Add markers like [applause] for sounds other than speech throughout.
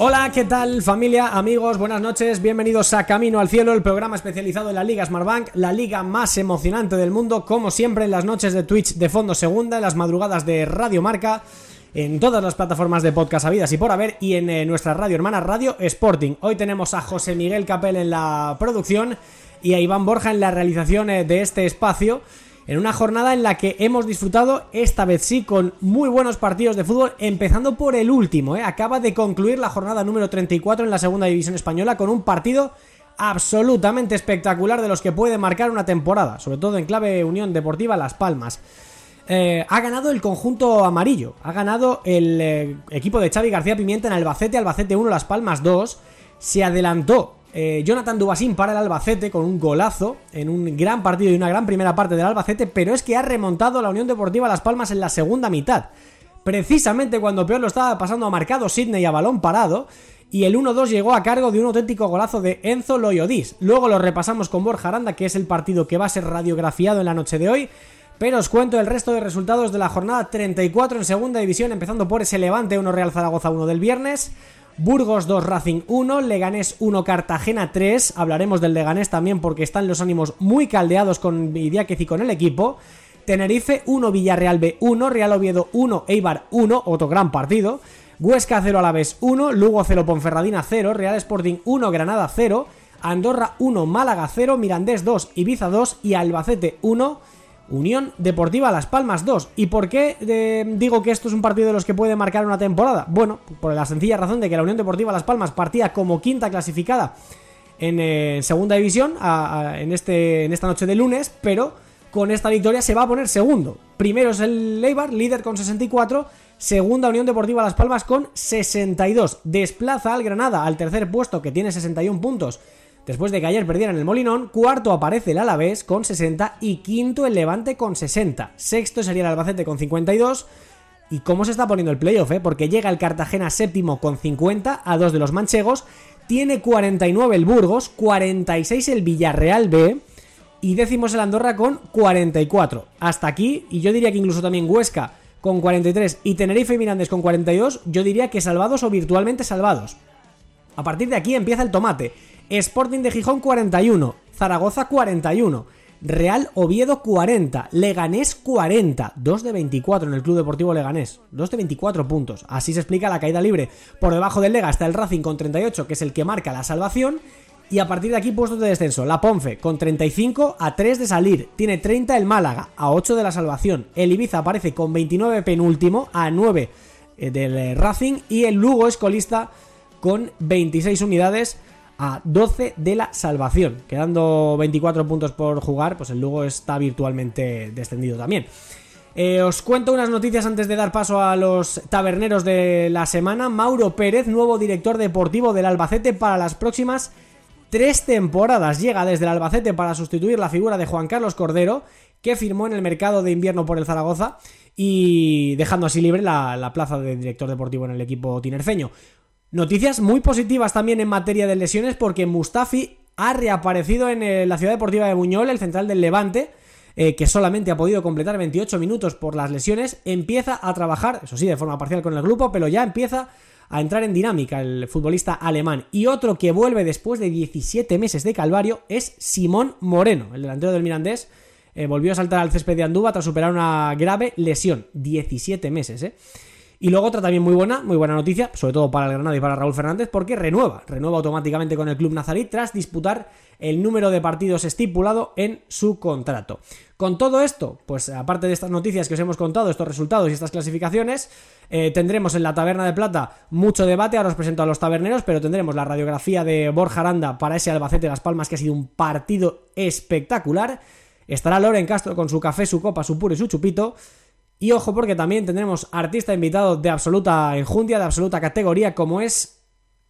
Hola, ¿qué tal familia, amigos? Buenas noches, bienvenidos a Camino al Cielo, el programa especializado en la Liga Smartbank, la liga más emocionante del mundo, como siempre en las noches de Twitch de Fondo Segunda, en las madrugadas de Radio Marca, en todas las plataformas de podcast habidas y por haber, y en eh, nuestra radio hermana Radio Sporting. Hoy tenemos a José Miguel Capel en la producción y a Iván Borja en la realización eh, de este espacio en una jornada en la que hemos disfrutado, esta vez sí, con muy buenos partidos de fútbol, empezando por el último, ¿eh? acaba de concluir la jornada número 34 en la segunda división española con un partido absolutamente espectacular de los que puede marcar una temporada, sobre todo en clave Unión Deportiva Las Palmas. Eh, ha ganado el conjunto amarillo, ha ganado el eh, equipo de Xavi García Pimienta en Albacete, Albacete 1, Las Palmas 2, se adelantó eh, Jonathan Dubasín para el Albacete con un golazo en un gran partido y una gran primera parte del Albacete, pero es que ha remontado la Unión Deportiva Las Palmas en la segunda mitad. Precisamente cuando peor lo estaba pasando a marcado Sidney a balón parado, y el 1-2 llegó a cargo de un auténtico golazo de Enzo Loyodis. Luego lo repasamos con Borja Aranda, que es el partido que va a ser radiografiado en la noche de hoy. Pero os cuento el resto de resultados de la jornada 34 en segunda división, empezando por ese Levante 1 Real Zaragoza 1 del viernes. Burgos 2 Racing 1, Leganés 1 Cartagena 3, hablaremos del Leganés también porque están los ánimos muy caldeados con Idiáquez y con el equipo. Tenerife 1 Villarreal B 1, Real Oviedo 1 Eibar 1, otro gran partido. Huesca 0 Alavés 1, Lugo 0 Ponferradina 0, Real Sporting 1 Granada 0, Andorra 1 Málaga 0, Mirandés 2 Ibiza 2 y Albacete 1 Unión Deportiva Las Palmas 2. ¿Y por qué eh, digo que esto es un partido de los que puede marcar una temporada? Bueno, por la sencilla razón de que la Unión Deportiva Las Palmas partía como quinta clasificada en eh, segunda división en, este, en esta noche de lunes, pero con esta victoria se va a poner segundo. Primero es el Leibar, líder con 64. Segunda Unión Deportiva Las Palmas con 62. Desplaza al Granada al tercer puesto que tiene 61 puntos. Después de que ayer perdieran el Molinón, cuarto aparece el Alavés con 60 y quinto el Levante con 60. Sexto sería el Albacete con 52. ¿Y cómo se está poniendo el playoff? Eh? Porque llega el Cartagena séptimo con 50 a dos de los manchegos. Tiene 49 el Burgos, 46 el Villarreal B y décimo es el Andorra con 44. Hasta aquí, y yo diría que incluso también Huesca con 43 y Tenerife y Mirandés con 42, yo diría que salvados o virtualmente salvados. A partir de aquí empieza el tomate. Sporting de Gijón 41, Zaragoza 41, Real Oviedo 40, Leganés 40, 2 de 24 en el Club Deportivo Leganés, 2 de 24 puntos. Así se explica la caída libre. Por debajo del Lega está el Racing con 38, que es el que marca la salvación. Y a partir de aquí puestos de descenso, la Ponfe con 35 a 3 de salir, tiene 30 el Málaga a 8 de la salvación, el Ibiza aparece con 29 penúltimo a 9 eh, del eh, Racing. Y el Lugo es colista con 26 unidades a 12 de la salvación. Quedando 24 puntos por jugar, pues el Lugo está virtualmente descendido también. Eh, os cuento unas noticias antes de dar paso a los taberneros de la semana. Mauro Pérez, nuevo director deportivo del Albacete para las próximas tres temporadas. Llega desde el Albacete para sustituir la figura de Juan Carlos Cordero, que firmó en el mercado de invierno por el Zaragoza y dejando así libre la, la plaza de director deportivo en el equipo tinerfeño. Noticias muy positivas también en materia de lesiones porque Mustafi ha reaparecido en eh, la ciudad deportiva de Buñol, el central del Levante, eh, que solamente ha podido completar 28 minutos por las lesiones, empieza a trabajar, eso sí, de forma parcial con el grupo, pero ya empieza a entrar en dinámica el futbolista alemán. Y otro que vuelve después de 17 meses de calvario es Simón Moreno, el delantero del Mirandés. eh, volvió a saltar al césped de Andúba tras superar una grave lesión. 17 meses, ¿eh? Y luego otra también muy buena, muy buena noticia, sobre todo para el Granada y para Raúl Fernández, porque renueva, renueva automáticamente con el club nazarí tras disputar el número de partidos estipulado en su contrato. Con todo esto, pues aparte de estas noticias que os hemos contado, estos resultados y estas clasificaciones, eh, tendremos en la Taberna de Plata mucho debate, ahora os presento a los taberneros, pero tendremos la radiografía de Borja Aranda para ese Albacete Las Palmas que ha sido un partido espectacular. Estará Loren Castro con su café, su copa, su puro y su chupito. Y ojo porque también tendremos artista invitado de absoluta enjundia, de absoluta categoría, como es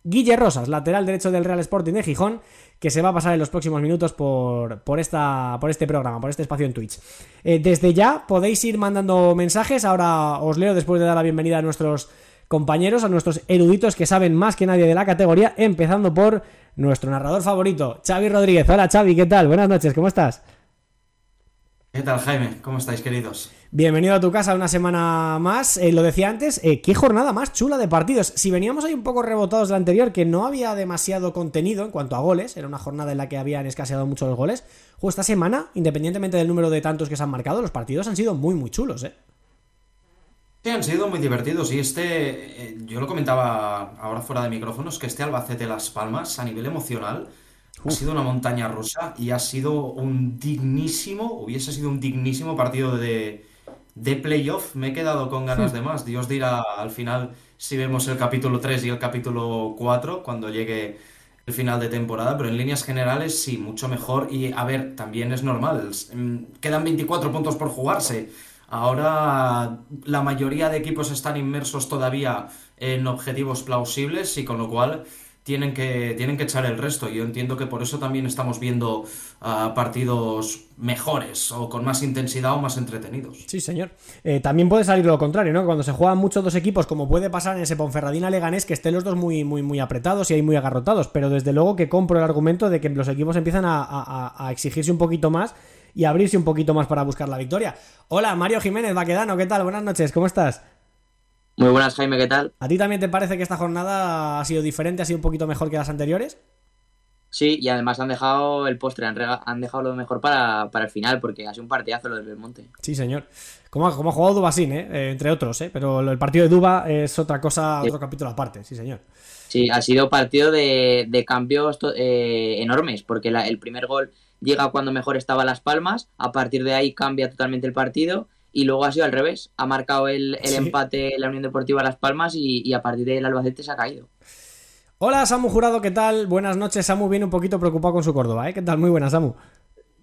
Guille Rosas, lateral derecho del Real Sporting de Gijón, que se va a pasar en los próximos minutos por, por, esta, por este programa, por este espacio en Twitch. Eh, desde ya podéis ir mandando mensajes, ahora os leo después de dar la bienvenida a nuestros compañeros, a nuestros eruditos que saben más que nadie de la categoría, empezando por nuestro narrador favorito, Xavi Rodríguez. Hola Xavi, ¿qué tal? Buenas noches, ¿cómo estás? ¿Qué tal, Jaime? ¿Cómo estáis, queridos? Bienvenido a tu casa una semana más. Eh, lo decía antes, eh, qué jornada más chula de partidos. Si veníamos ahí un poco rebotados de la anterior, que no había demasiado contenido en cuanto a goles, era una jornada en la que habían escaseado mucho los goles. Justo esta semana, independientemente del número de tantos que se han marcado, los partidos han sido muy, muy chulos, ¿eh? Sí, han sido muy divertidos. Y este, eh, yo lo comentaba ahora fuera de micrófonos, que este Albacete Las Palmas, a nivel emocional, ha sido una montaña rusa y ha sido un dignísimo, hubiese sido un dignísimo partido de, de playoff. Me he quedado con ganas de más. Dios dirá al final si vemos el capítulo 3 y el capítulo 4 cuando llegue el final de temporada, pero en líneas generales sí, mucho mejor. Y a ver, también es normal. Quedan 24 puntos por jugarse. Ahora la mayoría de equipos están inmersos todavía en objetivos plausibles y con lo cual tienen que, tienen que echar el resto. Yo entiendo que por eso también estamos viendo ah, partidos mejores o con más intensidad o más entretenidos. Sí, señor. Eh, también puede salir lo contrario, ¿no? Cuando se juegan muchos dos equipos, como puede pasar en ese Ponferradina Leganés, que estén los dos muy, muy, muy apretados y ahí muy agarrotados. Pero desde luego que compro el argumento de que los equipos empiezan a, exigirse un poquito más y abrirse un poquito más para buscar la victoria. Hola, Mario Jiménez Baquedano, ¿qué tal? Buenas noches, ¿cómo estás? Muy buenas, Jaime, ¿qué tal? ¿A ti también te parece que esta jornada ha sido diferente, ha sido un poquito mejor que las anteriores? Sí, y además han dejado el postre, han, dejado lo mejor para, el final, porque ha sido un partidazo lo del Belmonte. Sí, señor. Como ha, como ha jugado Dubasín, ¿eh? ¿eh? entre otros, ¿eh? pero el partido de Duba es otra cosa, otro capítulo aparte, sí, señor. Sí, ha sido partido de, cambios eh, enormes, porque el primer gol llega cuando mejor estaba Las Palmas, a partir de ahí cambia totalmente el partido y luego ha sido al revés. Ha marcado el, empate la Unión Deportiva Las Palmas y, a partir de ahí el Albacete se ha caído. Hola Samu Jurado, ¿qué tal? Buenas noches. Samu viene un poquito preocupado con su Córdoba, ¿eh? ¿Qué tal? Muy buenas, Samu.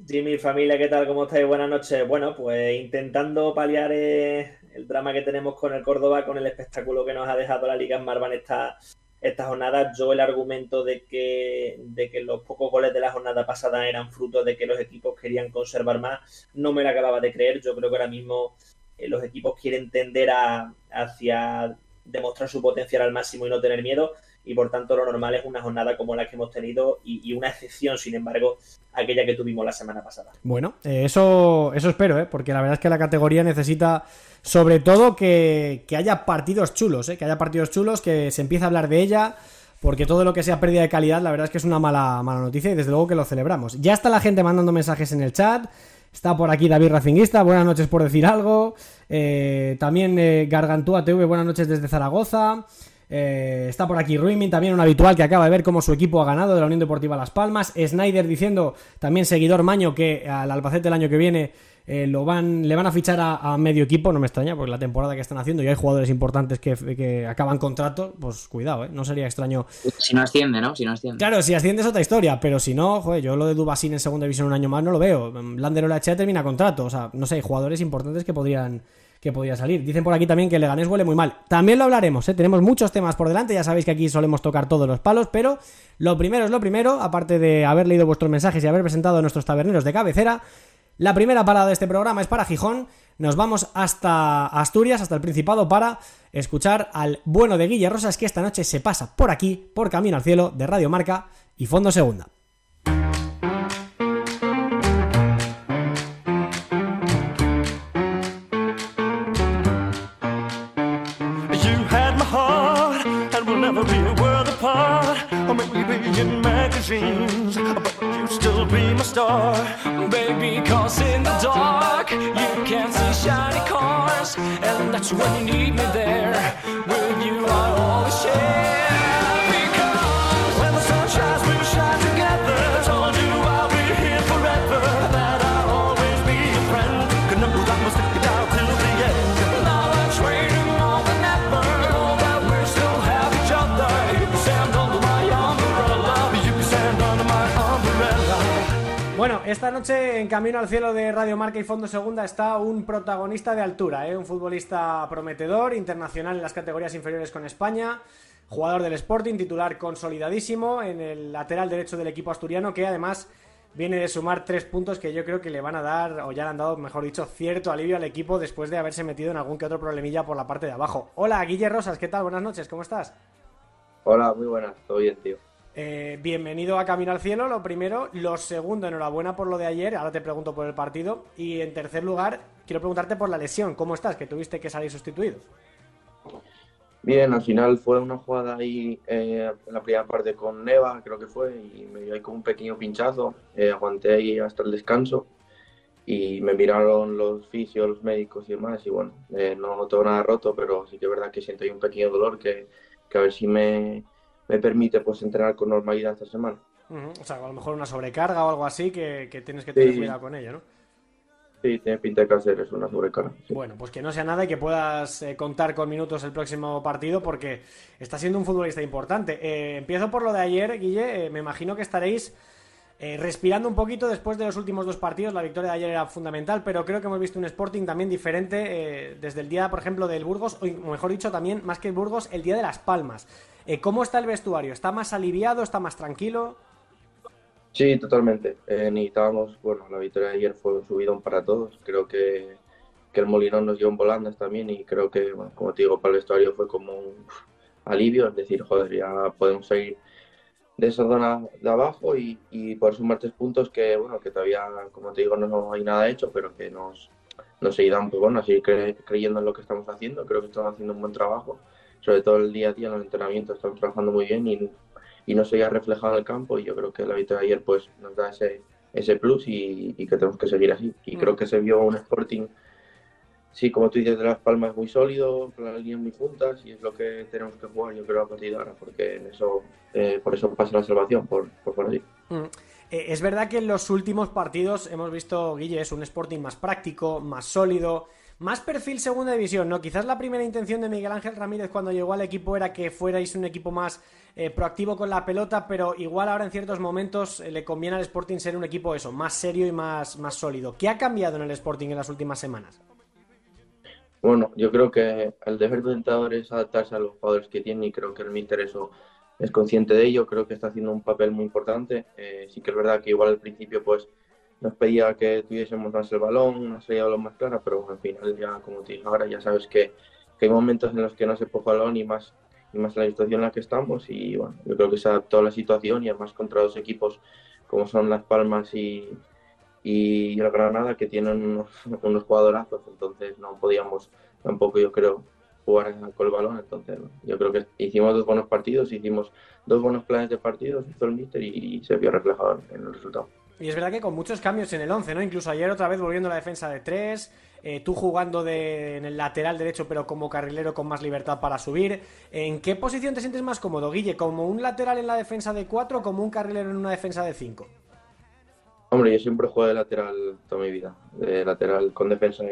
Sí, mi familia, ¿qué tal? ¿Cómo estáis? Buenas noches. Bueno, pues intentando paliar eh, el drama que tenemos con el Córdoba, con el espectáculo que nos ha dejado la Liga Marban esta, esta jornada, yo el argumento de que, de que los pocos goles de la jornada pasada eran fruto de que los equipos querían conservar más, no me lo acababa de creer. Yo creo que ahora mismo eh, los equipos quieren tender a, hacia demostrar su potencial al máximo y no tener miedo. Y por tanto, lo normal es una jornada como la que hemos tenido y, una excepción, sin embargo, aquella que tuvimos la semana pasada. Bueno, eh, eso, eso espero, ¿eh? porque la verdad es que la categoría necesita sobre todo que, haya partidos chulos, ¿eh? que haya partidos chulos, que se empiece a hablar de ella, porque todo lo que sea pérdida de calidad, la verdad es que es una mala, mala noticia y desde luego que lo celebramos. Ya está la gente mandando mensajes en el chat. Está por aquí David Racinguista, buenas noches por decir algo. Eh, también eh, Gargantúa TV, buenas noches desde Zaragoza. Eh, está por aquí Ruimin, también un habitual que acaba de ver cómo su equipo ha ganado de la Unión Deportiva Las Palmas. Snyder diciendo, también seguidor Maño, que al Albacete el año que viene eh, lo van, le van a fichar a, medio equipo, no me extraña, porque la temporada que están haciendo y hay jugadores importantes que, acaban contrato, pues cuidado, ¿eh? no sería extraño. Si no asciende, ¿no? Si no asciende. Claro, si asciende es otra historia, pero si no, joder, yo lo de Dubasín en segunda división un año más no lo veo. Lander H termina contrato, o sea, no sé, hay jugadores importantes que podrían que podría salir. Dicen por aquí también que el Leganés huele muy mal. También lo hablaremos, ¿eh? tenemos muchos temas por delante, ya sabéis que aquí solemos tocar todos los palos, pero lo primero es lo primero, aparte de haber leído vuestros mensajes y haber presentado a nuestros taberneros de cabecera, la primera parada de este programa es para Gijón. Nos vamos hasta Asturias, hasta el Principado, para escuchar al bueno de Guille Rosas, que esta noche se pasa por aquí, por Camino al Cielo, de Radio Marca y Fondo Segunda. Star, baby. Cause in the dark, you can see shiny cars, and that's when you need me there. With you, I always share. Esta noche en Camino al Cielo de Radio Marca y Fondo Segunda está un protagonista de altura, ¿eh? un futbolista prometedor, internacional en las categorías inferiores con España, jugador del Sporting, titular consolidadísimo en el lateral derecho del equipo asturiano, que además viene de sumar tres puntos que yo creo que le van a dar, o ya le han dado, mejor dicho, cierto alivio al equipo después de haberse metido en algún que otro problemilla por la parte de abajo. Hola, Guille Rosas, ¿qué tal? Buenas noches, ¿cómo estás? Hola, muy buenas, todo bien, tío. Eh, bienvenido a Camino al Cielo, lo primero. Lo segundo, enhorabuena por lo de ayer. Ahora te pregunto por el partido. Y en tercer lugar, quiero preguntarte por la lesión. ¿Cómo estás? Que tuviste que salir sustituido. Bien, al final fue una jugada ahí eh, en la primera parte con Neva, creo que fue, y me dio ahí como un pequeño pinchazo. Eh, aguanté ahí hasta el descanso y me miraron los fisios, los médicos y demás. Y bueno, no, no tengo nada roto, pero sí que es verdad que siento ahí un pequeño dolor que, que a ver si me, me permite pues entrenar con normalidad esta semana. O sea, a lo mejor una sobrecarga o algo así que, tienes que tener cuidado con ello, ¿no? Sí, tiene pinta de que hacer es una sobrecarga. Bueno, pues que no sea nada y que puedas eh, contar con minutos el próximo partido porque está siendo un futbolista importante. Eh, empiezo por lo de ayer, Guille. Eh, me imagino que estaréis respirando un poquito después de los últimos dos partidos, la victoria de ayer era fundamental, pero creo que hemos visto un Sporting también diferente eh, desde el día, por ejemplo, del Burgos, o mejor dicho, también más que el Burgos, el día de Las Palmas. Eh, ¿Cómo está el vestuario? ¿Está más aliviado? ¿Está más tranquilo? Sí, totalmente. necesitábamos, bueno, la victoria de ayer fue un subidón para todos. Creo que, que el Molinón nos dio un volandas también y creo que, como te digo, para el vestuario fue como un alivio, es decir, joder, ya podemos seguir de esa zona de abajo y, y por sumar tres puntos que, bueno, que todavía, como te digo, no hay nada hecho, pero que nos, nos ayudan, pues bueno, a seguir creyendo en lo que estamos haciendo. Creo que estamos haciendo un buen trabajo, sobre todo el día a día en los entrenamientos, estamos trabajando muy bien y, y no se ha reflejado en el campo y yo creo que la victoria de ayer pues nos da ese, ese plus y, y que tenemos que seguir así. Y creo mm. que se vio un Sporting sí, como tú dices, de Las Palmas muy sólido, las líneas muy juntas y es lo que tenemos que jugar, yo creo, a partir de ahora, porque en eso, eh, por eso pasa la salvación, por, por, así. Mm. Eh, es verdad que en los últimos partidos hemos visto, Guille, es un Sporting más práctico, más sólido, más perfil segunda división, ¿no? Quizás la primera intención de Miguel Ángel Ramírez cuando llegó al equipo era que fuerais un equipo más eh, proactivo con la pelota, pero igual ahora en ciertos momentos le conviene al Sporting ser un equipo eso, más serio y más, más sólido. ¿Qué ha cambiado en el Sporting en las últimas semanas? Bueno, yo creo que el deber del entrenador es adaptarse a los jugadores que tiene y creo que el Mister eso es consciente de ello, creo que está haciendo un papel muy importante. Eh, sí que es verdad que igual al principio pues nos pedía que tuviésemos más el balón, una salida balón más clara, pero al final ya, como te digo ahora, ya sabes que, hay momentos en los que no se el balón y más, y más la situación en la que estamos y bueno, yo creo que se adaptó a la situación y además contra dos equipos como son Las Palmas y, y el Granada que tienen unos, unos jugadorazos, entonces no podíamos tampoco yo creo jugar con el balón, entonces yo creo que hicimos dos buenos partidos, hicimos dos buenos planes de partidos, hizo el míster y, se vio reflejado en el resultado. Y es verdad que con muchos cambios en el 11, ¿no? Incluso ayer otra vez volviendo a la defensa de tres, eh, tú jugando de, en el lateral derecho pero como carrilero con más libertad para subir. ¿En qué posición te sientes más cómodo, Guille? ¿Como un lateral en la defensa de cuatro o como un carrilero en una defensa de cinco? Hombre, yo siempre juego de lateral toda mi vida, de lateral con defensa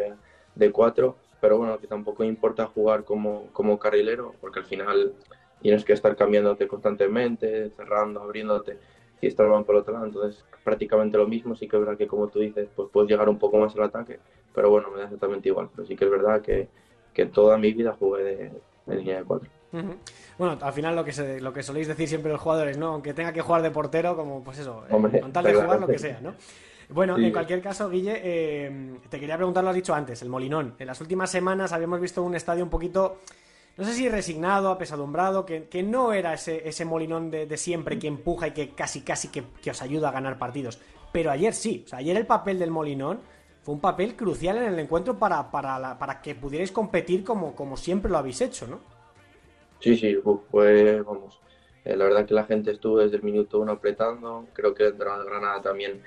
de cuatro, pero bueno, que tampoco importa jugar como, como carrilero, porque al final tienes que estar cambiándote constantemente, cerrando, abriéndote, si estás por el otro lado, entonces prácticamente lo mismo, sí que es verdad que como tú dices, pues puedes llegar un poco más al ataque, pero bueno, me da exactamente igual, pero sí que es verdad que, que toda mi vida jugué de, de línea de cuatro. Bueno, al final lo que se, lo que soléis decir siempre los jugadores, ¿no? Aunque tenga que jugar de portero, como pues eso, eh, con tal de jugar lo que sea, ¿no? Bueno, en cualquier caso, Guille, eh, te quería preguntar, lo has dicho antes, el Molinón. En las últimas semanas habíamos visto un estadio un poquito, no sé si resignado, apesadumbrado, que, que no era ese, ese Molinón de, siempre que empuja y que casi casi que, os ayuda a ganar partidos. Pero ayer sí, o sea, ayer el papel del Molinón fue un papel crucial en el encuentro para, para, para que pudierais competir como, como siempre lo habéis hecho, ¿no? Sí, sí, fue, vamos, eh, la verdad que la gente estuvo desde el minuto uno apretando, creo que el de Granada también,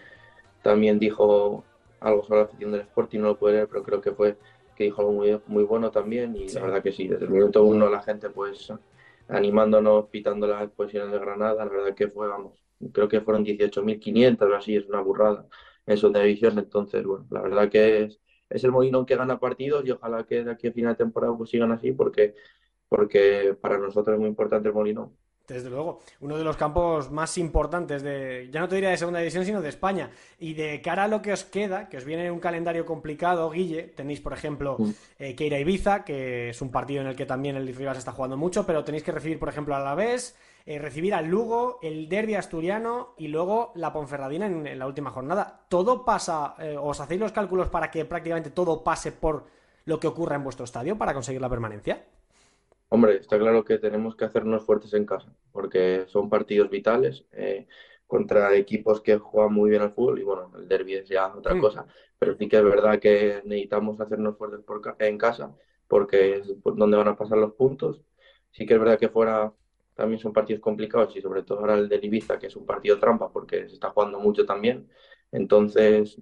también dijo algo sobre la afición del Sporting, no lo puede leer, pero creo que fue que dijo algo muy, muy bueno también y la verdad que sí, desde el minuto uno la gente pues animándonos, pitando las posiciones de Granada, la verdad que fue, vamos, creo que fueron 18.500 o así, es una burrada en su división, entonces, bueno, la verdad que es, es el Molinón que gana partidos y ojalá que de aquí a final de temporada pues sigan así porque porque para nosotros es muy importante el Molino. Desde luego, uno de los campos más importantes de, ya no te diría de segunda división, sino de España. Y de cara a lo que os queda, que os viene un calendario complicado, Guille, tenéis, por ejemplo, eh, Keira Ibiza, que es un partido en el que también el Rivas está jugando mucho, pero tenéis que recibir, por ejemplo, a la vez, eh, recibir al Lugo, el Derby asturiano y luego la Ponferradina en, la última jornada. ¿Todo pasa, eh, os hacéis los cálculos para que prácticamente todo pase por lo que ocurra en vuestro estadio para conseguir la permanencia? Hombre, está claro que tenemos que hacernos fuertes en casa, porque son partidos vitales eh, contra equipos que juegan muy bien al fútbol y bueno, el derby es ya otra mm. cosa, pero sí que es verdad que necesitamos hacernos fuertes en casa, porque es donde van a pasar los puntos. Sí que es verdad que fuera también son partidos complicados y sobre todo ahora el de Ibiza, que es un partido trampa porque se está jugando mucho también. Entonces,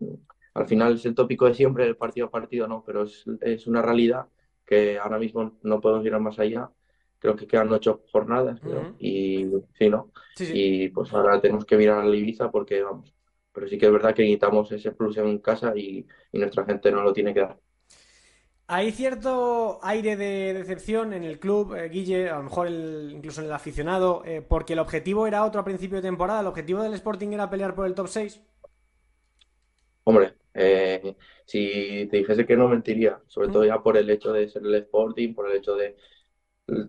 al final es el tópico de siempre, el partido a partido, no, pero es, es una realidad que ahora mismo no podemos ir más allá. Creo que quedan ocho jornadas y sí, ¿no? Y pues ahora tenemos que mirar a Ibiza porque vamos. Pero sí que es verdad que necesitamos ese plus en casa y, nuestra gente no lo tiene que dar. Hay cierto aire de decepción en el club, eh, Guille, a lo mejor incluso en el aficionado, eh, porque el objetivo era otro a principio de temporada. ¿El objetivo del Sporting era pelear por el top 6? Hombre, eh, si te dijese que no mentiría, sobre todo ya por el hecho de ser el Sporting, por el hecho de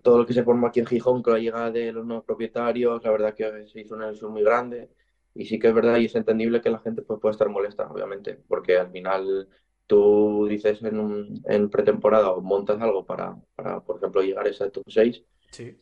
todo lo que se forma aquí en Gijón con la llegada de los nuevos propietarios, la verdad que se hizo una ilusión muy grande. Y sí que es verdad y es entendible que la gente pues, puede estar molesta, obviamente, porque al final tú dices en, un, en pretemporada o montas algo para, para, por ejemplo, llegar a ese top 6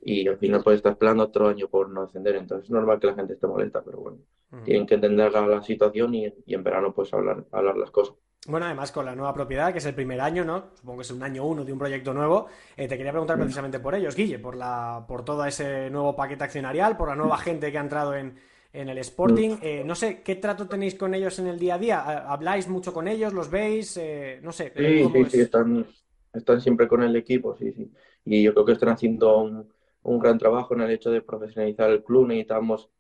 y al final pues estás esperando otro año por no descender, entonces es normal que la gente esté molesta, pero bueno, tienen que entender la, situación y, y, en verano pues hablar, hablar las cosas. Bueno, además con la nueva propiedad, que es el primer año, ¿no? Supongo que es un año uno de un proyecto nuevo. Eh, te quería preguntar precisamente por ellos, Guille, por la, por todo ese nuevo paquete accionarial, por la nueva gente que ha entrado en, el Sporting. Eh, no sé, ¿qué trato tenéis con ellos en el día a día? ¿Habláis mucho con ellos? ¿Los veis? Eh, no sé. Sí, sí, sí, están, están siempre con el equipo, sí, sí. Y yo creo que están haciendo un, un gran trabajo en el hecho de profesionalizar el club. Necesitamos,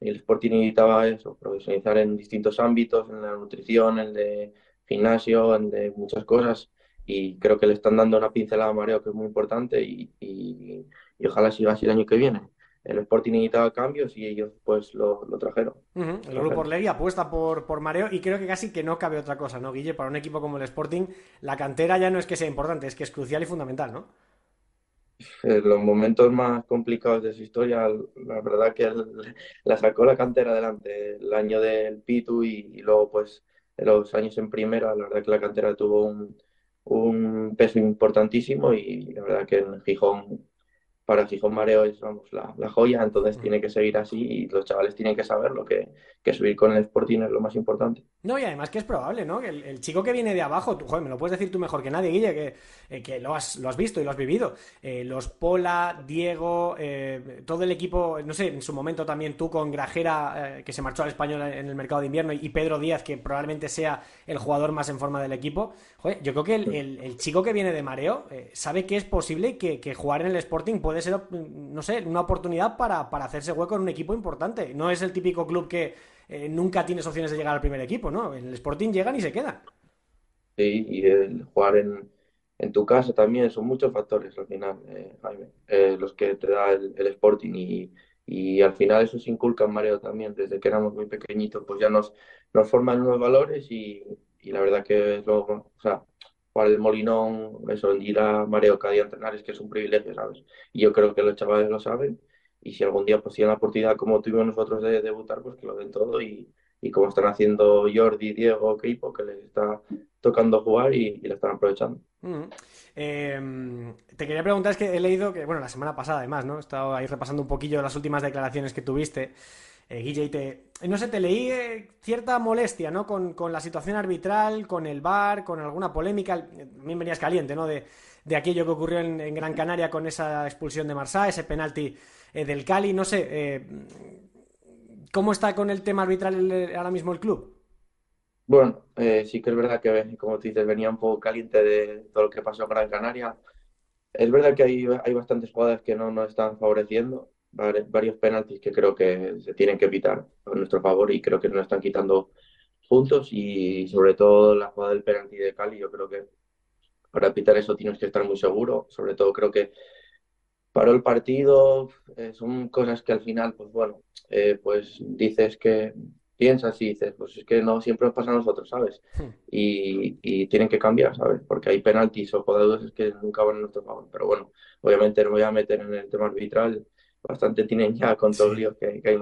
el Sporting necesitaba eso, profesionalizar en distintos ámbitos, en la nutrición, en el de gimnasio, de muchas cosas y creo que le están dando una pincelada a Mareo que es muy importante y, y, ojalá siga así el año que viene. El Sporting necesitaba cambios y ellos pues lo, trajeron. El grupo Orlegui apuesta por, por Mareo y creo que casi que no cabe otra cosa, ¿no, Guille? Para un equipo como el Sporting, la cantera ya no es que sea importante, es que es crucial y fundamental, ¿no? En los momentos más complicados de su historia, la verdad que la sacó la cantera adelante, el año del Pitu y, y luego pues los años en primera, la verdad que la cantera tuvo un, un peso importantísimo y la verdad que en Gijón para Gijón Mareo es vamos, la, la joya, entonces tiene que seguir así y los chavales tienen que saber lo que, que, subir con el Sporting es lo más importante. No, y además que es probable, ¿no? Que el, chico que viene de abajo, tú, joder, me lo puedes decir tú mejor que nadie, Guille, que, eh, que lo, has, lo has visto y lo has vivido. Eh, los Pola, Diego, eh, todo el equipo, no sé, en su momento también tú con Grajera, que se marchó al español en el mercado de invierno, y Pedro Díaz, que probablemente sea el jugador más en forma del equipo. Joder, yo creo que el, el, chico que viene de Mareo sabe que es posible que, que jugar en el Sporting puede ser, no sé, una oportunidad para, para hacerse hueco en un equipo importante. No es el típico club que eh, nunca tienes opciones de llegar al primer equipo, ¿no? En el Sporting llegan y se quedan. Sí, y el jugar en, en tu casa también son muchos factores al final, eh, Jaime, eh, los que te da el, Sporting y, y, al final eso se inculca Mareo también, desde que éramos muy pequeñitos, pues ya nos, nos forman unos valores y, y la verdad que es lo, o sea, jugar el Molinón, eso, ir a Mareo cada día a entrenar es que es un privilegio, ¿sabes? Y yo creo que los chavales lo saben y si algún día pues tienen la oportunidad como tuvimos nosotros de debutar, pues que lo den todo y, y como están haciendo Jordi, Diego, Keipo, que les está tocando jugar y, y lo están aprovechando. Em, te quería preguntar, es que he leído que, bueno, la semana pasada además, ¿no? He estado ahí repasando un poquillo las últimas declaraciones que tuviste. Eh, Guille, te, no sé, te leí eh, cierta molestia, ¿no? Con, la situación arbitral, con el VAR, con alguna polémica. También venías caliente, ¿no? De, aquello que ocurrió en, Gran Canaria con esa expulsión de Marsá, ese penalti eh, del Cali. No sé, eh, ¿cómo está con el tema arbitral ahora mismo el club? Bueno, eh, sí que es verdad que, como tú dices, venía un poco caliente de todo lo que pasó en Gran Canaria. Es verdad que hay, hay bastantes jugadas que no nos están favoreciendo, varios penaltis que creo que se tienen que evitar a nuestro favor y creo que nos están quitando puntos y sobre todo la jugada del penalti de Cali, yo creo que para evitar eso tienes que estar muy seguro, sobre todo creo que paró el partido, eh, son cosas que al final, pues bueno, eh, pues dices que piensas y dices, pues es que no siempre nos pasa a nosotros, ¿sabes? Hmm. Y, y tienen que cambiar, ¿sabes? Porque hay penaltis o jugadores que nunca van a nuestro favor. Pero bueno, obviamente no me voy a meter en el tema arbitral, bastante tienen ya con todos los líos que, que, hay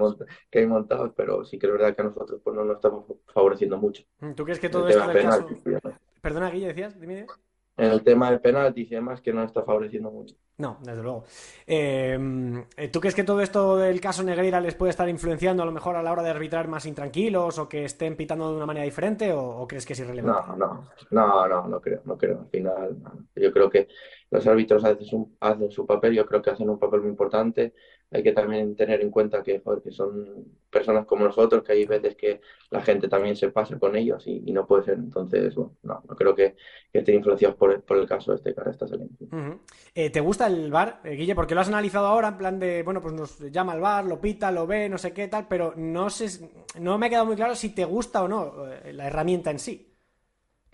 que hay montados, pero sí que es verdad que a nosotros pues, no nos estamos favoreciendo mucho. ¿Tú crees que todo esto del caso... Perdona, Guille, decías, dime en el tema de penaltis y demás que no está favoreciendo mucho. No, desde luego. Eh, ¿Tú crees que todo esto del caso Negreira les puede estar influenciando a lo mejor a la hora de arbitrar más intranquilos o que estén pitando de una manera diferente o, o crees que es irrelevante? No, no, no, no, no creo, no creo. Al final, no. yo creo que los árbitros hacen, hacen su papel, yo creo que hacen un papel muy importante hay que también tener en cuenta que, que son personas como nosotros, que hay veces que la gente también se pasa con ellos y, no puede ser. Entonces, bueno, no, creo que, que estén influenciados por, el caso de este cara esta saliendo. Uh -huh. eh, ¿Te gusta el VAR, eh, Guille? Porque lo has analizado ahora en plan de, bueno, pues nos llama el VAR, lo pita, lo ve, no sé qué tal, pero no, sé, no me ha quedado muy claro si te gusta o no eh, la herramienta en sí.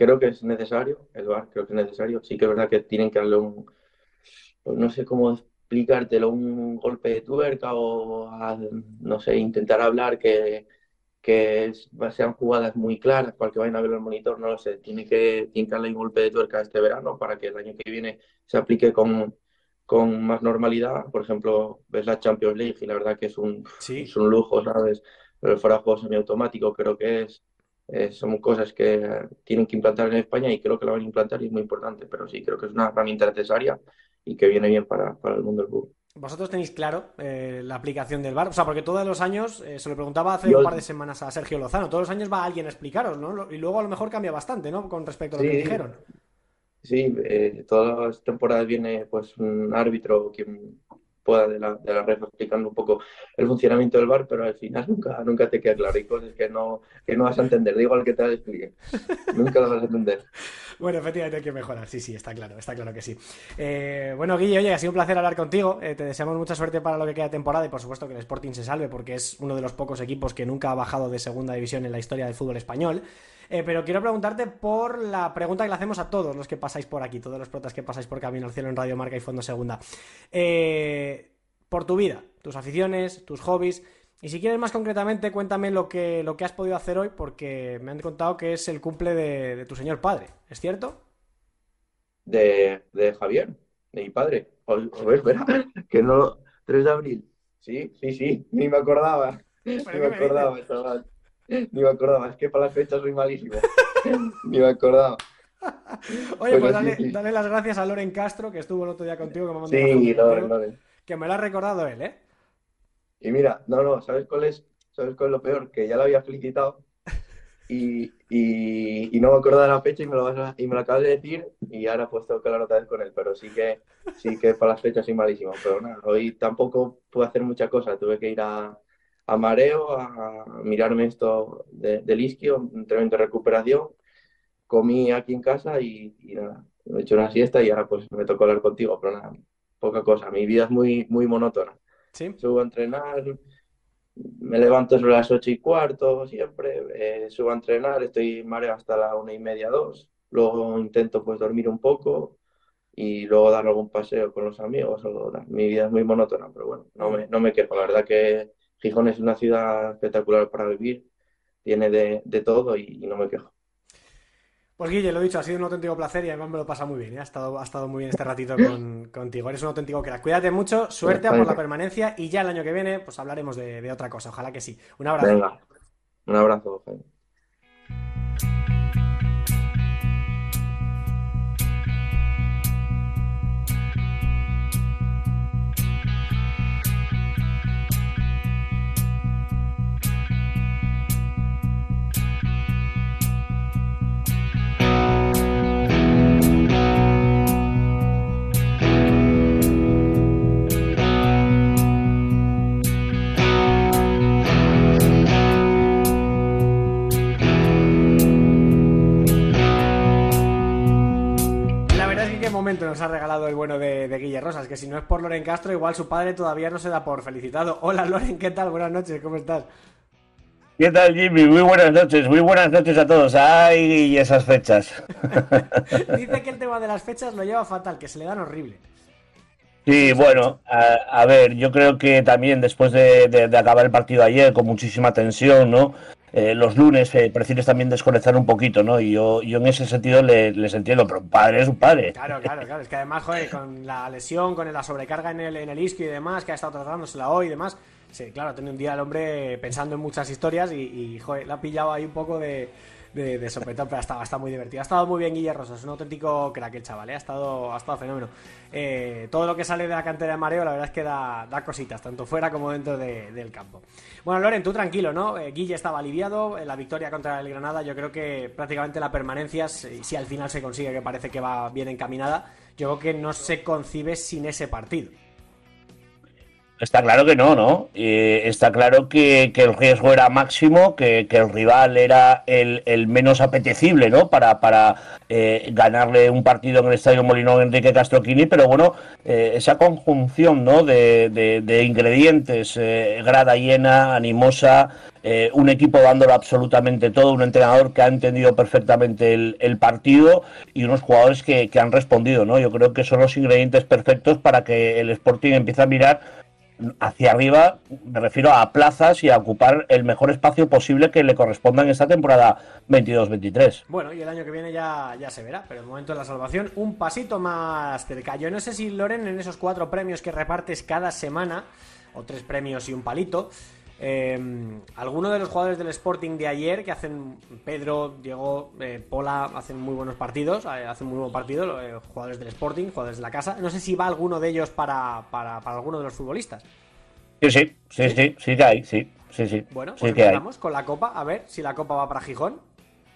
Creo que es necesario el VAR, creo que es necesario. Sí que es verdad que tienen que darle un, pues no sé cómo explicártelo un golpe de tuerca o a, no sé, intentar hablar que, que sean jugadas muy claras para que vayan a ver el monitor, no lo sé, tiene que, tiene que darle un golpe de tuerca este verano para que el año que viene se aplique con, con más normalidad. Por ejemplo, ves la Champions League y la verdad que es un, sí. es un lujo, ¿sabes? Pero el fuera de juego semiautomático creo que es, eh, son cosas que tienen que implantar en España y creo que la van a implantar y es muy importante, pero sí, creo que es una herramienta necesaria y que viene bien para, para el mundo del fútbol. ¿Vosotros tenéis claro eh, la aplicación del VAR? O sea, porque todos los años, eh, se lo preguntaba hace Yo... un par de semanas a Sergio Lozano, todos los años va alguien a explicaros, ¿no? Y luego a lo mejor cambia bastante, ¿no? Con respecto a lo sí, que dijeron. Sí, todas las temporadas viene pues un árbitro quien pueda de la, de la red explicando un poco el funcionamiento del bar, pero al final nunca, nunca te queda claro. Hay cosas que no, que no vas a entender, da igual que te las explique. [laughs] nunca las vas a entender. Bueno, efectivamente hay que mejorar, sí, sí, está claro, está claro que sí. Eh, bueno, Guille, oye, ha sido un placer hablar contigo. Eh, te deseamos mucha suerte para lo que queda de temporada y por supuesto que el Sporting se salve porque es uno de los pocos equipos que nunca ha bajado de segunda división en la historia del fútbol español. Eh, pero quiero preguntarte por la pregunta que le hacemos a todos los que pasáis por aquí, todos los protas que pasáis por Camino al Cielo en Radio Marca y Fondo Segunda. Eh, por tu vida, tus aficiones, tus hobbies. Y si quieres más concretamente, cuéntame lo que, lo que has podido hacer hoy, porque me han contado que es el cumple de, de tu señor padre. ¿Es cierto? De, de Javier, de mi padre. A ver, espera, [laughs] que no. 3 de abril. Sí, sí, sí, ni me acordaba. Ni me acordaba, chaval. [laughs] Ni me acordaba, es que para las fechas soy malísimo. [laughs] ni me acordaba. Oye, pues dale, sí, sí. dale, las gracias a Loren Castro, que estuvo el otro día contigo, que me mandó Sí, Loren, Loren. Que me lo ha recordado él, ¿eh? Y mira, no, no, ¿sabes cuál es? ¿Sabes cuál es lo peor? Que ya lo había felicitado y, y, y no me acordaba de la fecha y me, lo, y me lo acabas de decir y ahora pues tengo que hablar otra vez con él, pero sí que, sí que para las fechas soy malísimo. Pero nada, hoy tampoco pude hacer mucha cosa, tuve que ir a, a Mareo a mirarme esto de, del isquio, un de recuperación, comí aquí en casa y, y nada, me he hecho una siesta y ahora pues me tocó hablar contigo, pero nada, poca cosa. Mi vida es muy, muy monótona. ¿Sí? Subo a entrenar, me levanto sobre las ocho y cuarto siempre, eh, subo a entrenar, estoy mareo hasta la una y media, dos. Luego intento pues dormir un poco y luego dar algún paseo con los amigos. O, mi vida es muy monótona, pero bueno, no me, no me quejo. La verdad que Gijón es una ciudad espectacular para vivir, tiene de, de todo y, y no me quejo. Pues Guille, lo he dicho, ha sido un auténtico placer y además me lo pasa muy bien. ¿eh? Ha, estado, ha estado muy bien este ratito [laughs] con, contigo. Eres un auténtico crack. Cuídate mucho, suerte por la permanencia y ya el año que viene pues hablaremos de, de otra cosa. Ojalá que sí. Un abrazo. Venga, un abrazo. Jaime. Nos ha regalado el bueno de, de, Guille Rosas, que si no es por Loren Castro, igual su padre todavía no se da por felicitado. Hola Loren, ¿qué tal? Buenas noches, ¿cómo estás? ¿Qué tal, Jimmy? Muy buenas noches, muy buenas noches a todos. ¡Ay, y esas fechas! [laughs] Dice que el tema de las fechas lo lleva fatal, que se le dan horrible. Sí, bueno, a, ver, yo creo que también después de, acabar el partido ayer con muchísima tensión, ¿no? Eh, los lunes eh, prefieres también desconectar un poquito, ¿no? Y yo, yo en ese sentido le, les entiendo, pero un padre es un padre. Claro, claro, claro. Es que además, joder, con la lesión, con la sobrecarga en el, en el isquio y demás, que ha estado tratándosela hoy y demás, sí, claro, tiene un día el hombre pensando en muchas historias y, y joder, le ha pillado ahí un poco de de, de sopetón, pero ha estado, muy divertido. Ha estado muy bien Guillermo Rosas, es un auténtico crack el chaval, ¿eh? ha, estado, ha estado fenómeno. Eh, todo lo que sale de la cantera de mareo, la verdad es que da, cositas, tanto fuera como dentro del campo. Bueno, Loren, tú tranquilo, ¿no? Eh, Guille estaba aliviado, en la victoria contra el Granada, yo creo que prácticamente la permanencia, si al final se consigue, que parece que va bien encaminada, yo creo que no se concibe sin ese partido. Está claro que no, ¿no? está claro que, el riesgo era máximo, que, el rival era el, menos apetecible, ¿no? Para, para eh, ganarle un partido en el Estadio Molinón Enrique Castroquini, pero bueno, eh, esa conjunción, ¿no? De, ingredientes, eh, grada llena, animosa, un equipo dándolo absolutamente todo, un entrenador que ha entendido perfectamente el, partido y unos jugadores que, que han respondido, ¿no? Yo creo que son los ingredientes perfectos para que el Sporting empiece a mirar hacia arriba, me refiero a plazas y a ocupar el mejor espacio posible que le corresponda en esta temporada 22-23. Bueno, y el año que viene ya, ya se verá, pero el momento de la salvación, un pasito más cerca. Yo no sé si Loren, en esos cuatro premios que repartes cada semana, o tres premios y un palito, eh, algunos de los jugadores del Sporting de ayer, que hacen Pedro, Diego, eh, Pola, hacen muy buenos partidos, eh, hacen muy buen partido, eh, jugadores del Sporting, jugadores de la casa. No sé si va alguno de ellos para, para, alguno de los futbolistas. Sí, sí, sí, sí, sí, que hay, sí, sí, sí. Bueno, pues empezamos con la Copa, a ver si la Copa va para Gijón.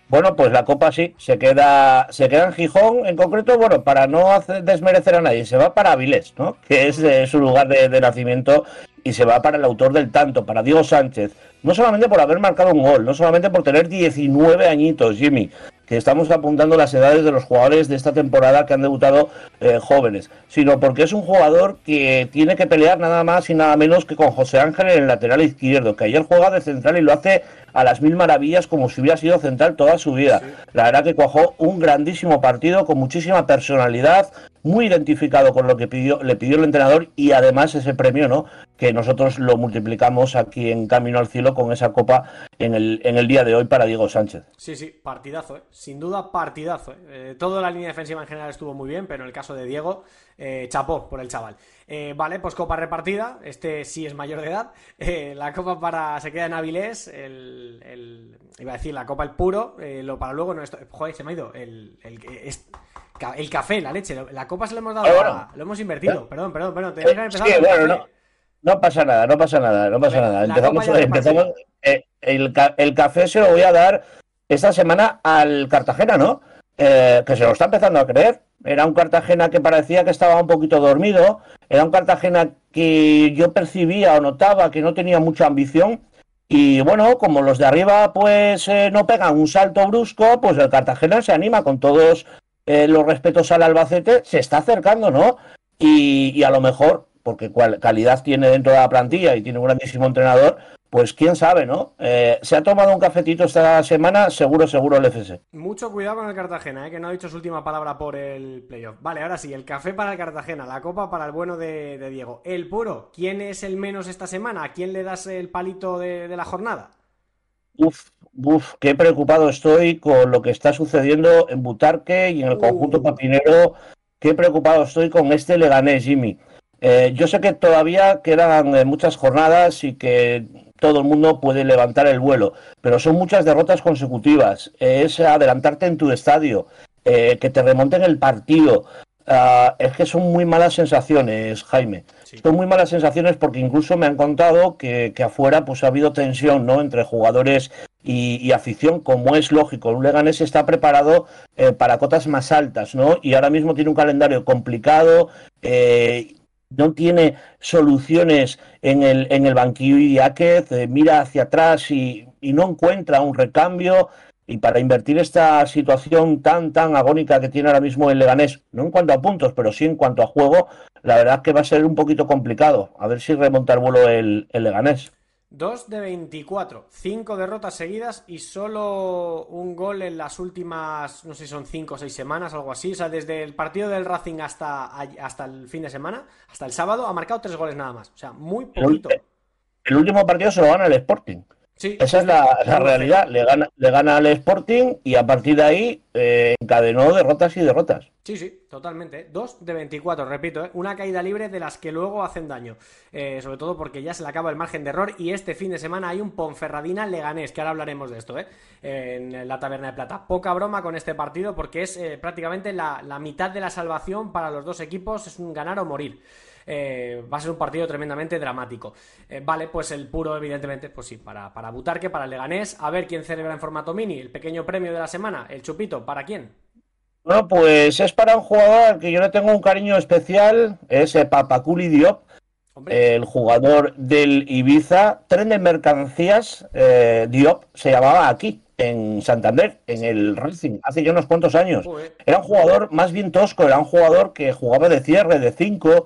Bueno, pues la Copa sí, se queda, se queda en Gijón, en concreto, bueno, para no hacer desmerecer a nadie, se va para Avilés, ¿no? Que es su lugar de, de, nacimiento y se va para el autor del tanto, para Diego Sánchez. No solamente por haber marcado un gol, no solamente por tener 19 añitos, Jimmy, que estamos apuntando las edades de los jugadores de esta temporada que han debutado eh, jóvenes, sino porque es un jugador que tiene que pelear nada más y nada menos que con José Ángel en el lateral izquierdo, que ayer juega de central y lo hace a las mil maravillas como si hubiera sido central toda su vida. La verdad que cuajó un grandísimo partido con muchísima personalidad, muy identificado con lo que pidió, le pidió el entrenador y además ese premio, ¿no? Que nosotros lo multiplicamos aquí en Camino al Cielo con esa copa en el, en el día de hoy para Diego Sánchez. Sí, sí, partidazo, ¿eh? sin duda partidazo. ¿eh? eh toda la línea defensiva en general estuvo muy bien, pero en el caso de Diego, eh, chapó por el chaval. Eh, vale, pues copa repartida, este sí es mayor de edad. la copa para se queda en Avilés, el, iba a decir la copa el puro, lo para luego no esto, joder, se me ha ido el, el, el café, la leche, la copa se lo hemos dado, lo hemos invertido. ¿Eh? Perdón, perdón, perdón. Te sí, bueno, no, pasa nada, no pasa nada, no pasa nada. Empezamos, empezamos eh, el, el, café se lo voy a dar esta semana al Cartagena, ¿no? Eh, que se lo está empezando a creer. Era un Cartagena que parecía que estaba un poquito dormido. Era un Cartagena que yo percibía o notaba que no tenía mucha ambición. Y bueno, como los de arriba pues no pegan un salto brusco, pues el Cartagena se anima con todos eh, los respetos al Albacete, se está acercando, ¿no? Y, a lo mejor, porque calidad tiene dentro de la plantilla y tiene un grandísimo entrenador, pues quién sabe, ¿no? Eh, se ha tomado un cafetito esta semana, seguro, seguro el FC. Mucho cuidado con el Cartagena, ¿eh? que no ha dicho su última palabra por el playoff. Vale, ahora sí, el café para el Cartagena, la copa para el bueno de, Diego. El puro, ¿quién es el menos esta semana? ¿A quién le das el palito de, de la jornada? Uf, Uf, qué preocupado estoy con lo que está sucediendo en Butarque y en el conjunto uh. papinero. Qué preocupado estoy con este Leganés, Jimmy. Eh, yo sé que todavía quedan eh, muchas jornadas y que todo el mundo puede levantar el vuelo, pero son muchas derrotas consecutivas. es adelantarte en tu estadio, eh, que te remonten el partido. Ah, es que son muy malas sensaciones, Jaime. Son muy malas sensaciones porque incluso me han contado que, que, afuera pues ha habido tensión ¿no? entre jugadores y, afición, como es lógico. Un Leganés está preparado eh, para cotas más altas, ¿no? Y ahora mismo tiene un calendario complicado, eh, no tiene soluciones en el, en el banquillo y eh, mira hacia atrás y, y, no encuentra un recambio. Y para invertir esta situación tan, tan agónica que tiene ahora mismo el Leganés, no en cuanto a puntos, pero sí en cuanto a juego, la verdad que va a ser un poquito complicado. A ver si remonta el vuelo el, el Leganés. 2 de 24, 5 derrotas seguidas y solo un gol en las últimas, no sé si son 5 o 6 semanas, algo así. O sea, desde el partido del Racing hasta, hasta el fin de semana, hasta el sábado, ha marcado 3 goles nada más. O sea, muy poquito. El último partido se lo gana el Sporting. Esa es la, realidad. Le gana, le gana al Sporting y a partir de ahí eh, encadenó derrotas y derrotas. Sí, sí, totalmente. Dos de 24, repito, ¿eh? una caída libre de las que luego hacen daño. Eh, sobre todo porque ya se le acaba el margen de error y este fin de semana hay un Ponferradina Leganés, que ahora hablaremos de esto, ¿eh? en la Taberna de Plata. Poca broma con este partido porque es prácticamente la, la mitad de la salvación para los dos equipos, es un ganar o morir. Eh, va a ser un partido tremendamente dramático. Eh, vale, pues el puro, evidentemente, pues sí, para, para Butarque, para el Leganés. A ver quién celebra en formato mini el pequeño premio de la semana, el chupito, ¿para quién? Bueno, pues es para un jugador que yo le tengo un cariño especial, es Papaculi Diop, el jugador del Ibiza, tren de mercancías, eh, Diop, se llamaba aquí, en Santander, en el Racing, hace ya unos cuantos años. Era un jugador más bien tosco, era un jugador que jugaba de cierre, de cinco,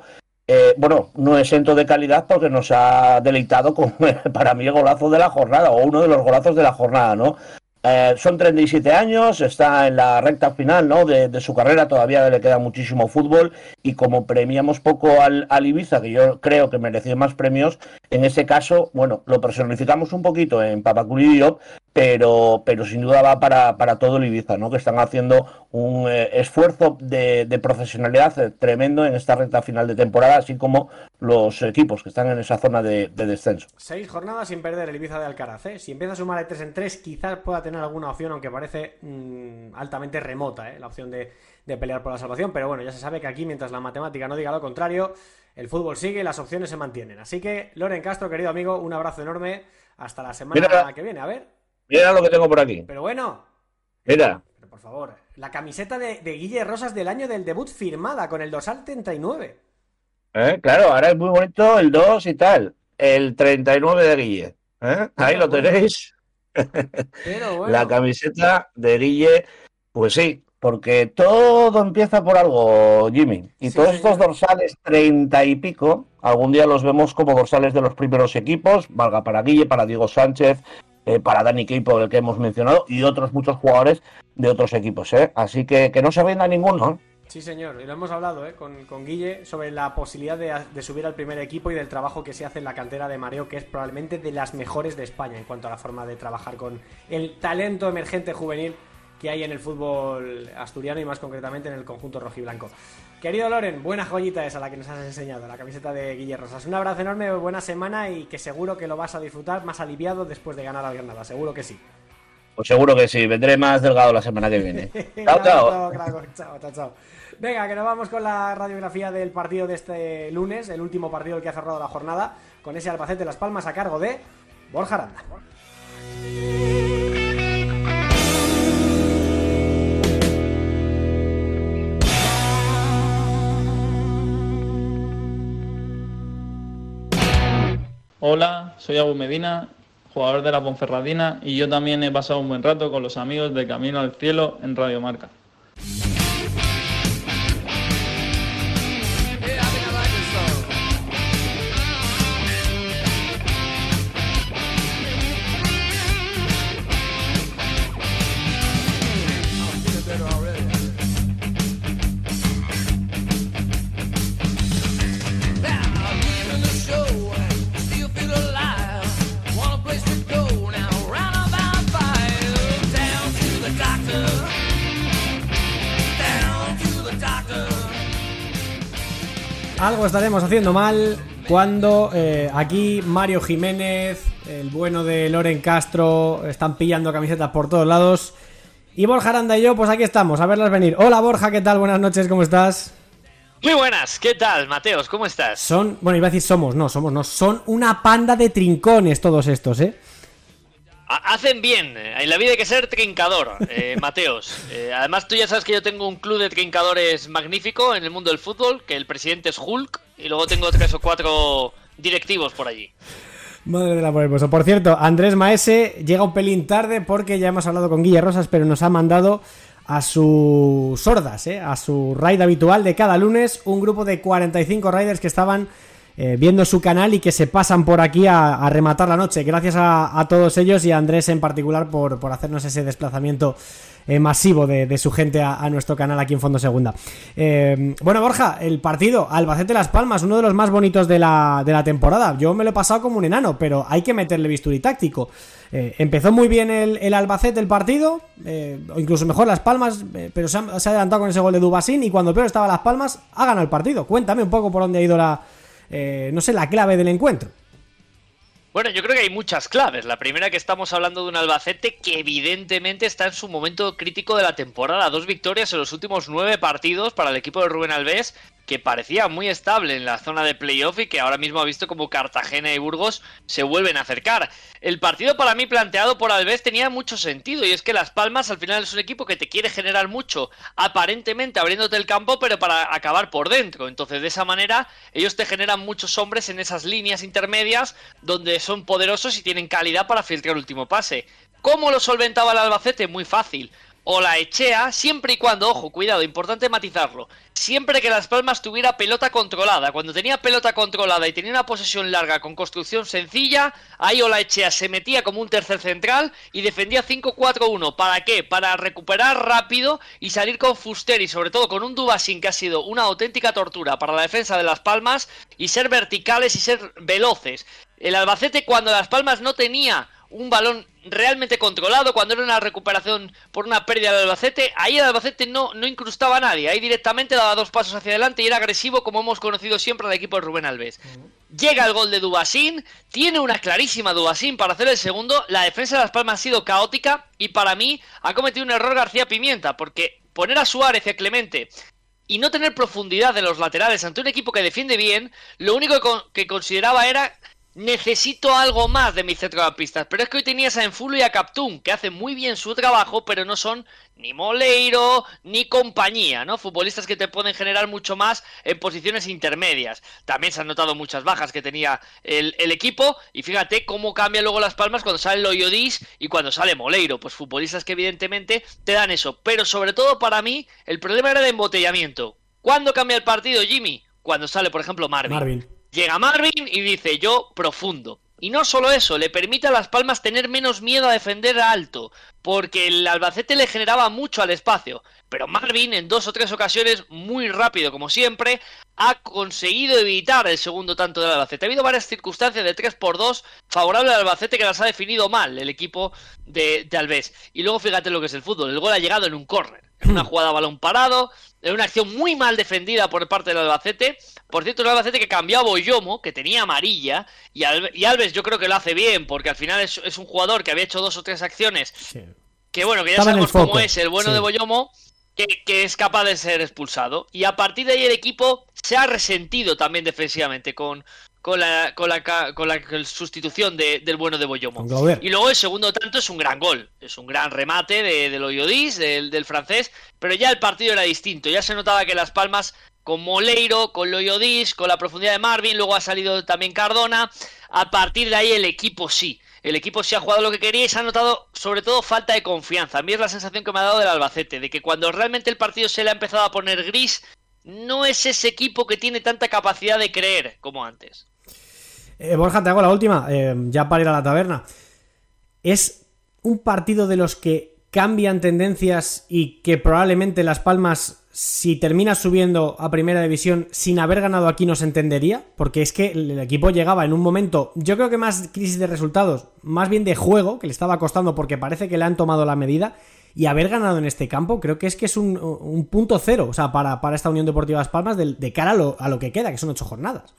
eh, bueno, no exento de calidad porque nos ha deleitado con, [laughs] para mí, el golazo de la jornada, o uno de los golazos de la jornada, ¿no? Eh, son 37 años, está en la recta final ¿no? de, su carrera, todavía le queda muchísimo fútbol y como premiamos poco al, Ibiza, que yo creo que mereció más premios, en ese caso, bueno, lo personificamos un poquito en Papaculi Diop, pero, pero sin duda va para, para todo el Ibiza, ¿no? que están haciendo un eh, esfuerzo de, profesionalidad tremendo en esta recta final de temporada, así como los equipos que están en esa zona de, descenso. Seis jornadas sin perder el Ibiza de Alcaraz. ¿eh? Si empieza a sumar de tres en tres, quizás pueda tener tener alguna opción, aunque parece mm, altamente remota ¿eh? la opción de, pelear por la salvación. Pero bueno, ya se sabe que aquí, mientras la matemática no diga lo contrario, el fútbol sigue y las opciones se mantienen. Así que, Loren Castro, querido amigo, un abrazo enorme. Hasta la semana que viene. A ver. Mira lo que tengo por aquí. Pero bueno. Mira. Pero por favor, la camiseta de, Guille Rosas del año del debut firmada con el dorsal 39. Eh, claro, ahora es muy bonito el 2 y tal. El 39 de Guille. ¿eh? Ahí lo tenéis. [laughs] La camiseta de Guille, pues sí, porque todo empieza por algo, Jimmy. Y todos estos dorsales treinta y pico, algún día los vemos como dorsales de los primeros equipos, valga para Guille, para Diego Sánchez, eh, para Dani Keipo, el que hemos mencionado, y otros muchos jugadores de otros equipos. ¿eh? Así que que no se venda ninguno. Sí, señor, y lo hemos hablado ¿eh? con, con Guille sobre la posibilidad de, subir al primer equipo y del trabajo que se hace en la cantera de Mareo, que es probablemente de las mejores de España en cuanto a la forma de trabajar con el talento emergente juvenil que hay en el fútbol asturiano y más concretamente en el conjunto rojiblanco. Querido Loren, buena joyita esa la que nos has enseñado, la camiseta de Guille Rosas. Un abrazo enorme, buena semana y que seguro que lo vas a disfrutar más aliviado después de ganar al Granada, seguro que sí. Pues seguro que sí, vendré más delgado la semana que viene. [laughs] chao, chao. chao, chao. Venga, que nos vamos con la radiografía del partido de este lunes, el último partido que ha cerrado la jornada, con ese Albacete Las Palmas a cargo de Borja Aranda. Hola, soy Abu Medina, jugador de la Ponferradina, y yo también he pasado un buen rato con los amigos de Camino al Cielo en Radio Marca. Estaremos haciendo mal cuando eh, aquí Mario Jiménez, el bueno de Loren Castro, están pillando camisetas por todos lados. Y Borja Aranda y yo, pues aquí estamos, a verlas venir. Hola Borja, ¿qué tal? Buenas noches, ¿cómo estás? Muy buenas, ¿qué tal, Mateos? ¿Cómo estás? Son, bueno, iba a decir somos, no, somos, no, son una panda de trincones todos estos, ¿eh? Hacen bien, en la vida hay que ser trincador, eh, [laughs] Mateos. Eh, además, tú ya sabes que yo tengo un club de trincadores magnífico en el mundo del fútbol, que el presidente es Hulk, y luego tengo tres o cuatro directivos por allí. Madre de la poderosa. Por cierto, Andrés Maese llega un pelín tarde porque ya hemos hablado con Guilla Rosas, pero nos ha mandado a sus sordas, ¿eh? a su raid habitual de cada lunes, un grupo de 45 riders que estaban eh, viendo su canal y que se pasan por aquí a, rematar la noche. Gracias a, todos ellos y a Andrés en particular por, por hacernos ese desplazamiento eh, masivo de, su gente a, nuestro canal aquí en Fondo Segunda. Eh, bueno, Borja, el partido Albacete-Las Palmas, uno de los más bonitos de la, de la temporada. Yo me lo he pasado como un enano, pero hay que meterle bisturí táctico. empezó muy bien el, Albacete el partido, o incluso mejor Las Palmas, pero se ha, adelantado con ese gol de Dubasín y cuando peor estaba Las Palmas, ha ganado el partido. Cuéntame un poco por dónde ha ido la, eh, no sé, la clave del encuentro. Bueno, yo creo que hay muchas claves. La primera que estamos hablando de un Albacete que evidentemente está en su momento crítico de la temporada. Dos victorias en los últimos nueve partidos para el equipo de Rubén Alves que parecía muy estable en la zona de playoff y que ahora mismo ha visto como Cartagena y Burgos se vuelven a acercar. El partido para mí planteado por Alves tenía mucho sentido y es que Las Palmas al final es un equipo que te quiere generar mucho, aparentemente abriéndote el campo, pero para acabar por dentro. Entonces de esa manera ellos te generan muchos hombres en esas líneas intermedias donde son poderosos y tienen calidad para filtrar el último pase. ¿Cómo lo solventaba el Albacete? Muy fácil o la echea, siempre y cuando, ojo, cuidado, importante matizarlo, siempre que Las Palmas tuviera pelota controlada. Cuando tenía pelota controlada y tenía una posesión larga con construcción sencilla, ahí o la echea se metía como un tercer central y defendía 5-4-1. ¿Para qué? Para recuperar rápido y salir con Fuster y sobre todo con un Dubasín que ha sido una auténtica tortura para la defensa de Las Palmas y ser verticales y ser veloces. El Albacete cuando Las Palmas no tenía un balón realmente controlado, cuando era una recuperación por una pérdida del Albacete, ahí el Albacete no, no incrustaba a nadie, ahí directamente daba dos pasos hacia adelante y era agresivo como hemos conocido siempre al equipo de Rubén Alves. Llega el gol de Dubasín, tiene una clarísima Dubasín para hacer el segundo, la defensa de Las Palmas ha sido caótica y para mí ha cometido un error García Pimienta, porque poner a Suárez y a Clemente y no tener profundidad de los laterales ante un equipo que defiende bien, lo único que consideraba era necesito algo más de mis centrocampistas. Pero es que hoy tenías a Enfulo y a Captún, que hacen muy bien su trabajo, pero no son ni Moleiro ni compañía, ¿no? Futbolistas que te pueden generar mucho más en posiciones intermedias. También se han notado muchas bajas que tenía el, equipo. Y fíjate cómo cambia luego las palmas cuando sale Loyodis y cuando sale Moleiro. Pues futbolistas que evidentemente te dan eso. Pero sobre todo para mí, el problema era de embotellamiento. ¿Cuándo cambia el partido, Jimmy? Cuando sale, por ejemplo, Marvin. Marvin. Llega Marvin y dice yo profundo. Y no solo eso, le permite a Las Palmas tener menos miedo a defender alto, porque el Albacete le generaba mucho al espacio. Pero Marvin, en dos o tres ocasiones, muy rápido como siempre, ha conseguido evitar el segundo tanto del Albacete. Ha habido varias circunstancias de 3 por 2 favorables al Albacete que las ha definido mal el equipo de, de Alves. Y luego fíjate lo que es el fútbol, el gol ha llegado en un córner en una jugada a balón parado, en una acción muy mal defendida por parte del Albacete. Por cierto, un Albacete que cambió a Boyomo, que tenía amarilla, y, Alves yo creo que lo hace bien, porque al final es, un jugador que había hecho dos o tres acciones, que bueno, que ya sabemos cómo es el bueno de Boyomo, que, que, es capaz de ser expulsado. Y a partir de ahí el equipo se ha resentido también defensivamente con, con la, con la, con la sustitución de, del bueno de Boyomo. Y luego el segundo tanto es un gran gol, es un gran remate de, del Oyodis, del, del, francés, pero ya el partido era distinto, ya se notaba que Las Palmas con Moleiro, con Loyodis, con la profundidad de Marvin, luego ha salido también Cardona, a partir de ahí el equipo sí. El equipo sí ha jugado lo que quería y se ha notado sobre todo falta de confianza. A mí es la sensación que me ha dado del Albacete, de que cuando realmente el partido se le ha empezado a poner gris, no es ese equipo que tiene tanta capacidad de creer como antes. Eh, Borja, te hago la última, eh, ya para ir a la taberna. ¿Es un partido de los que cambian tendencias y que probablemente Las Palmas, si termina subiendo a primera división sin haber ganado aquí, no se entendería? Porque es que el equipo llegaba en un momento, yo creo que más crisis de resultados, más bien de juego, que le estaba costando porque parece que le han tomado la medida y haber ganado en este campo creo que es que es un, punto cero, o sea, para, esta Unión Deportiva Las Palmas de, cara a lo, a lo, que queda, que son ocho jornadas.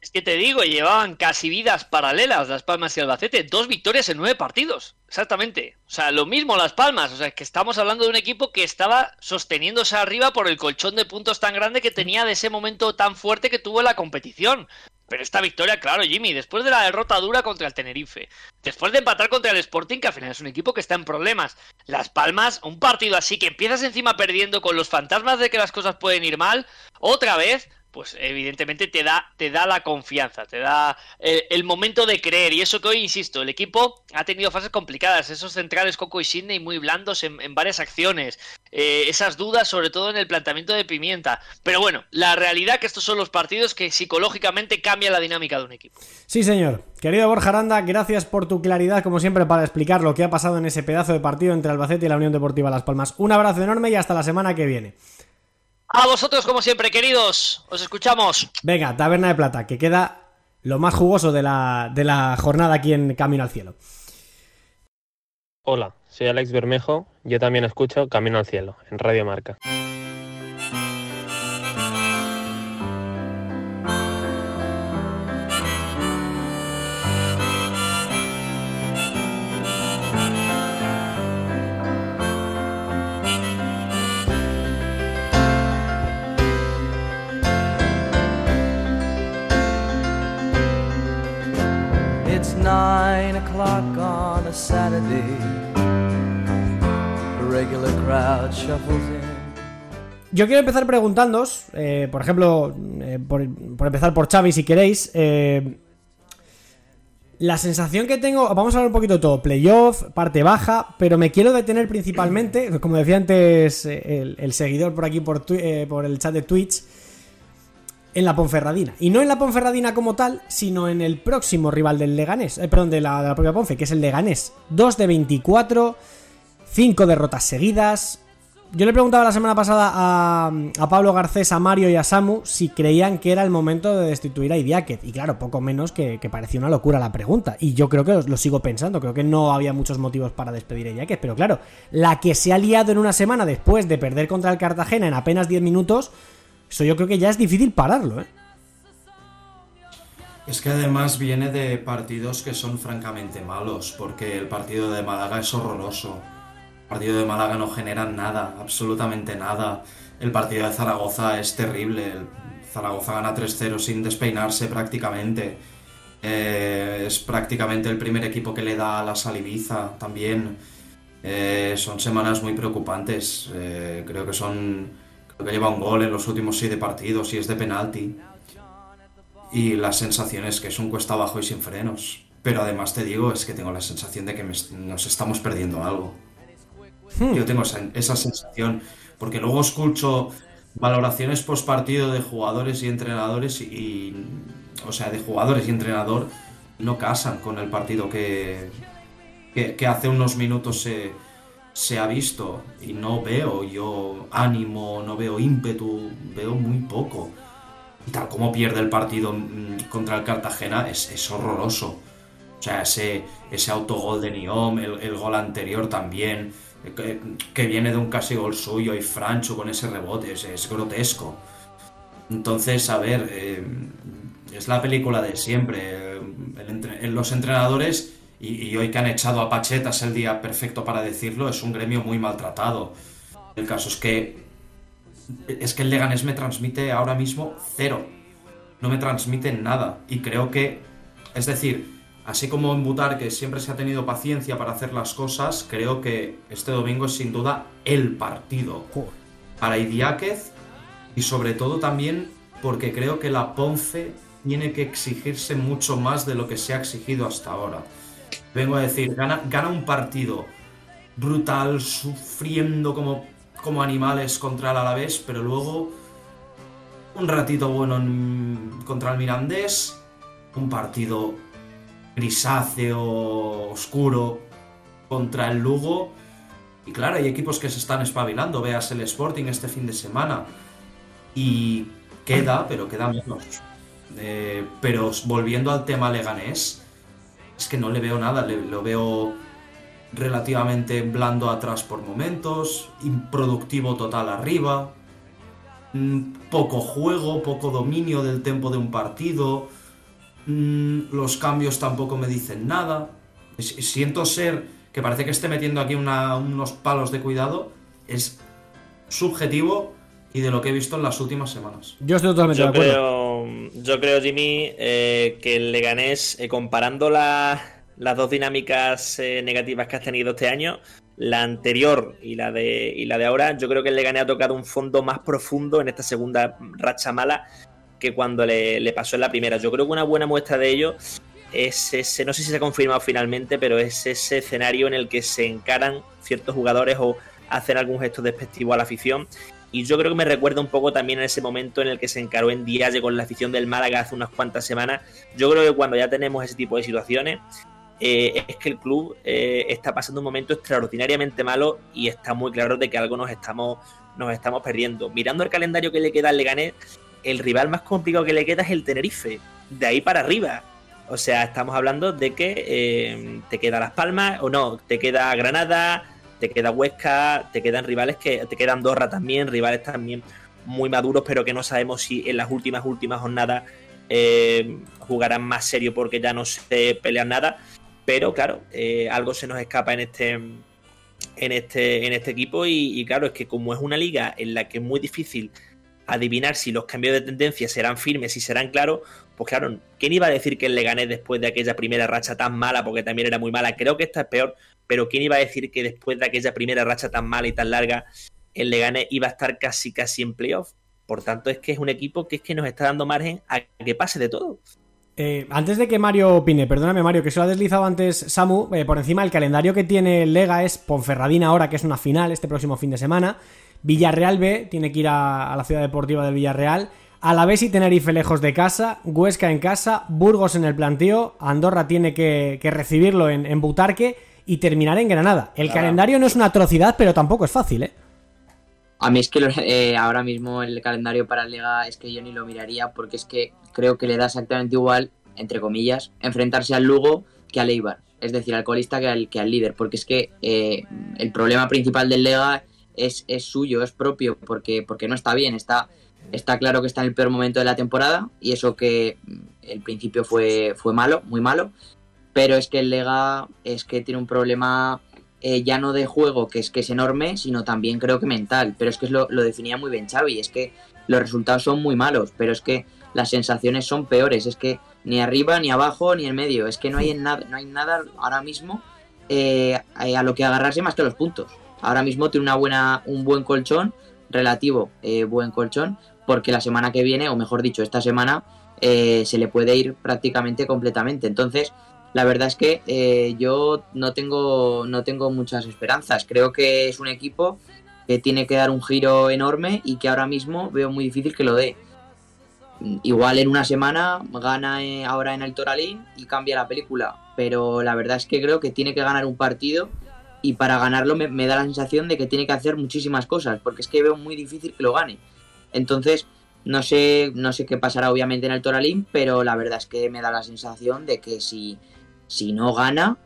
Es que te digo, llevaban casi vidas paralelas Las Palmas y Albacete, dos victorias en nueve partidos, exactamente. O sea, lo mismo Las Palmas, o sea, es que estamos hablando de un equipo que estaba sosteniéndose arriba por el colchón de puntos tan grande que tenía de ese momento tan fuerte que tuvo la competición. Pero esta victoria, claro, Jimmy, después de la derrota dura contra el Tenerife, después de empatar contra el Sporting, que al final es un equipo que está en problemas, Las Palmas, un partido así que empiezas encima perdiendo con los fantasmas de que las cosas pueden ir mal, otra vez pues evidentemente te da, te da la confianza, te da el, el, momento de creer. Y eso que hoy, insisto, el equipo ha tenido fases complicadas, esos centrales Coco y Sidney muy blandos en, varias acciones, eh, esas dudas sobre todo en el planteamiento de Pimienta. Pero bueno, la realidad que estos son los partidos que psicológicamente cambian la dinámica de un equipo. Sí, señor. Querido Borja Aranda, gracias por tu claridad, como siempre, para explicar lo que ha pasado en ese pedazo de partido entre Albacete y la Unión Deportiva Las Palmas. Un abrazo enorme y hasta la semana que viene. A vosotros, como siempre, queridos. Os escuchamos. Venga, Taberna de Plata, que queda lo más jugoso de la, de la jornada aquí en Camino al Cielo. Hola, soy Alex Bermejo. Yo también escucho Camino al Cielo, en Radio Marca. Nine o'clock on a Saturday. Yo quiero empezar preguntándoos, eh, por ejemplo, eh, por, empezar por Xavi si queréis, eh, la sensación que tengo, vamos a hablar un poquito de todo, playoff, parte baja, pero me quiero detener principalmente, como decía antes el, el seguidor por aquí por, por el chat de Twitch, en la Ponferradina. Y no en la Ponferradina como tal, sino en el próximo rival del Leganés. Eh, perdón, de la, propia Ponfe, que es el Leganés. 2 de 24, 5 derrotas seguidas. Yo le preguntaba la semana pasada a, a, Pablo Garcés, a Mario y a Samu si creían que era el momento de destituir a Idiáquez. Y claro, poco menos que, que parecía una locura la pregunta. Y yo creo que lo, lo, sigo pensando. Creo que no había muchos motivos para despedir a Idiáquez. Pero claro, la que se ha liado en una semana después de perder contra el Cartagena en apenas 10 minutos eso yo creo que ya es difícil pararlo, ¿eh? Es que además viene de partidos que son francamente malos, porque el partido de Málaga es horroroso. El partido de Málaga no genera nada, absolutamente nada. El partido de Zaragoza es terrible. Zaragoza gana 3-0 sin despeinarse prácticamente. Eh, es prácticamente el primer equipo que le da a la Salibiza también. Eh, son semanas muy preocupantes. Creo que son que lleva un gol en los últimos siete partidos y es de penalti. Y la sensación es que es un cuesta abajo y sin frenos. Pero además te digo, es que tengo la sensación de que me, nos estamos perdiendo algo. Hmm. Yo tengo esa, esa, sensación. Porque luego escucho valoraciones post partido de jugadores y entrenadores y, y, O sea, de jugadores y entrenador no casan con el partido que, que, que hace unos minutos se se ha visto y no veo yo ánimo, no veo ímpetu, veo muy poco. Y tal como pierde el partido contra el Cartagena es, horroroso. O sea, ese, ese autogol de Niom, el, el gol anterior también, que, que, viene de un casi gol suyo y Francho con ese rebote, es, es grotesco. Entonces, a ver, eh, es la película de siempre. Los entrenadores y, y, hoy que han echado a Pacheta es el día perfecto para decirlo, es un gremio muy maltratado. El caso es que es que el Leganés me transmite ahora mismo cero. No me transmite nada. Y creo que, es decir, así como en Butar, que siempre se ha tenido paciencia para hacer las cosas, creo que este domingo es sin duda el partido para Idiáquez y sobre todo también porque creo que la Ponce tiene que exigirse mucho más de lo que se ha exigido hasta ahora. Vengo a decir, gana, un partido brutal, sufriendo como, como animales contra el Alavés, pero luego un ratito bueno en, contra el Mirandés, un partido grisáceo, oscuro contra el Lugo. Y claro, hay equipos que se están espabilando, veas el Sporting este fin de semana. Y queda, pero queda menos. Eh, pero volviendo al tema leganés, es que no le veo nada, le, lo veo relativamente blando atrás por momentos, improductivo total arriba, mm, poco juego, poco dominio del tempo de un partido, mm, los cambios tampoco me dicen nada, siento ser que parece que esté metiendo aquí una, unos palos de cuidado, es subjetivo y de lo que he visto en las últimas semanas. Yo estoy totalmente yo de acuerdo. Creo, yo creo, Jimmy, eh, que el Leganés, eh, comparando la, las dos dinámicas eh, negativas que has tenido este año, la anterior y la, de, y la de ahora, yo creo que el Leganés ha tocado un fondo más profundo en esta segunda racha mala que cuando le, le pasó en la primera. Yo creo que una buena muestra de ello es ese, no sé si se ha confirmado finalmente, pero es ese escenario en el que se encaran ciertos jugadores o hacen algún gesto despectivo a la afición. Y yo creo que me recuerda un poco también en ese momento en el que se encaró en Dialle con la afición del Málaga hace unas cuantas semanas. Yo creo que cuando ya tenemos ese tipo de situaciones, eh, es que el club eh, está pasando un momento extraordinariamente malo y está muy claro de que algo nos estamos, nos estamos perdiendo. Mirando el calendario que le queda al Leganés, el rival más complicado que le queda es el Tenerife. De ahí para arriba. O sea, estamos hablando de que eh, te queda Las Palmas, o no, te queda Granada, te queda Huesca, te quedan rivales que te quedan Andorra también, rivales también muy maduros, pero que no sabemos si en las últimas últimas jornadas eh, jugarán más serio porque ya no se pelean nada. Pero claro, eh, algo se nos escapa en este en este en este equipo y, claro es que como es una liga en la que es muy difícil adivinar si los cambios de tendencia serán firmes y serán claros, pues claro, ¿quién iba a decir que le gané después de aquella primera racha tan mala? Porque también era muy mala. Creo que esta es peor, pero ¿quién iba a decir que después de aquella primera racha tan mala y tan larga, el Leganés iba a estar casi casi en playoff? Por tanto, es que es un equipo que es que nos está dando margen a que pase de todo. Eh, antes de que Mario opine, perdóname Mario, que se lo ha deslizado antes Samu, eh, por encima el calendario que tiene el Lega es Ponferradina ahora, que es una final este próximo fin de semana. Villarreal B tiene que ir a, la ciudad deportiva del Villarreal. Alavés y Tenerife lejos de casa, Huesca en casa, Burgos en el planteo, Andorra tiene que, recibirlo en, Butarque y terminar en Granada. El claro. calendario no es una atrocidad, pero tampoco es fácil, ¿eh? A mí es que eh, ahora mismo el calendario para Liga es que yo ni lo miraría porque es que creo que le da exactamente igual, entre comillas, enfrentarse al Lugo que al Eibar. Es decir, al colista que al, que al líder. Porque es que eh, el problema principal del Lega es, es suyo, es propio, porque, porque no está bien, está Está claro que está en el peor momento de la temporada y eso que el principio fue, fue malo, muy malo, pero es que el Lega es que tiene un problema eh, ya no de juego, que es que es enorme, sino también creo que mental, pero es que lo, lo definía muy bien Xavi, es que los resultados son muy malos, pero es que las sensaciones son peores, es que ni arriba, ni abajo, ni en medio, es que no hay, en nada, no hay nada ahora mismo eh, a lo que agarrarse más que los puntos. Ahora mismo tiene una buena, un buen colchón, relativo eh, buen colchón, porque la semana que viene, o mejor dicho, esta semana, eh, se le puede ir prácticamente completamente. Entonces, la verdad es que eh, yo no tengo, no tengo muchas esperanzas. Creo que es un equipo que tiene que dar un giro enorme y que ahora mismo veo muy difícil que lo dé. Igual en una semana gana eh, ahora en el Toralín y cambia la película, pero la verdad es que creo que tiene que ganar un partido y para ganarlo me, me da la sensación de que tiene que hacer muchísimas cosas, porque es que veo muy difícil que lo gane. Entonces, no sé, no sé qué pasará obviamente en el Toralín, pero la verdad es que me da la sensación de que si, si no gana,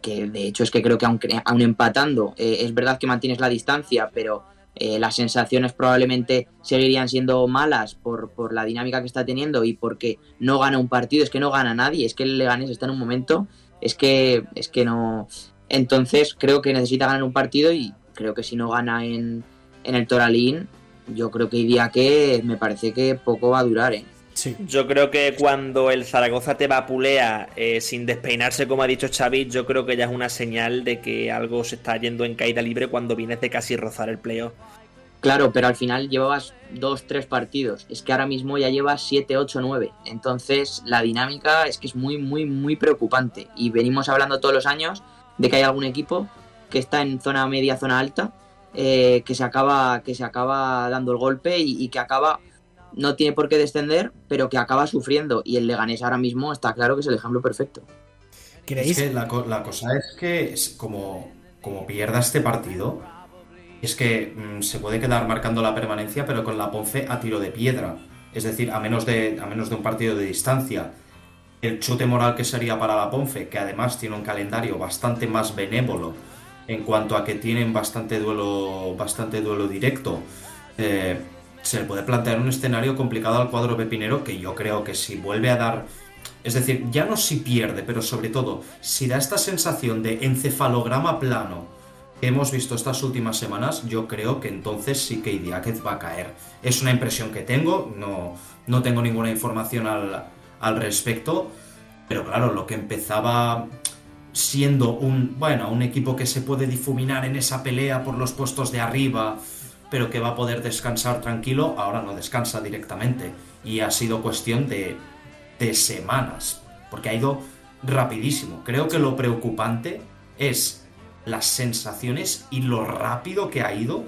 que de hecho es que creo que aun, aun empatando, eh, es verdad que mantienes la distancia, pero eh, las sensaciones probablemente seguirían siendo malas por, por, la dinámica que está teniendo y porque no gana un partido, es que no gana nadie, es que el Leganés está en un momento, es que, es que no... Entonces creo que necesita ganar un partido y creo que si no gana en, en el Toralín, yo creo que día que me parece que poco va a durar, ¿eh? Sí. Yo creo que cuando el Zaragoza te vapulea eh, sin despeinarse, como ha dicho Xavi, yo creo que ya es una señal de que algo se está yendo en caída libre cuando vienes de casi rozar el playoff. Claro, pero al final llevabas dos, tres partidos. Es que ahora mismo ya llevas siete, ocho, nueve. Entonces la dinámica es que es muy, muy, muy preocupante. Y venimos hablando todos los años de que hay algún equipo que está en zona media, zona alta, eh, que, se acaba, que se acaba dando el golpe y, y, que acaba, no tiene por qué descender, pero que acaba sufriendo. Y el Leganés ahora mismo está claro que es el ejemplo perfecto. ¿Creéis? Es que la, la, cosa es que como, como pierda este partido, es que mmm, se puede quedar marcando la permanencia, pero con la Ponce a tiro de piedra. Es decir, a menos de, a menos de un partido de distancia. El chute moral que sería para la Ponce, que además tiene un calendario bastante más benévolo en cuanto a que tienen bastante duelo, bastante duelo directo. Eh, se le puede plantear un escenario complicado al cuadro pepinero que yo creo que si vuelve a dar, es decir, ya no si pierde, pero sobre todo si da esta sensación de encefalograma plano que hemos visto estas últimas semanas, yo creo que entonces sí que Idiáquez va a caer. Es una impresión que tengo, no, no tengo ninguna información al, al respecto, pero claro, lo que empezaba siendo un, bueno, un equipo que se puede difuminar en esa pelea por los puestos de arriba, pero que va a poder descansar tranquilo, ahora no descansa directamente. y ha sido cuestión de, de semanas, porque ha ido rapidísimo. Creo que lo preocupante es las sensaciones y lo rápido que ha ido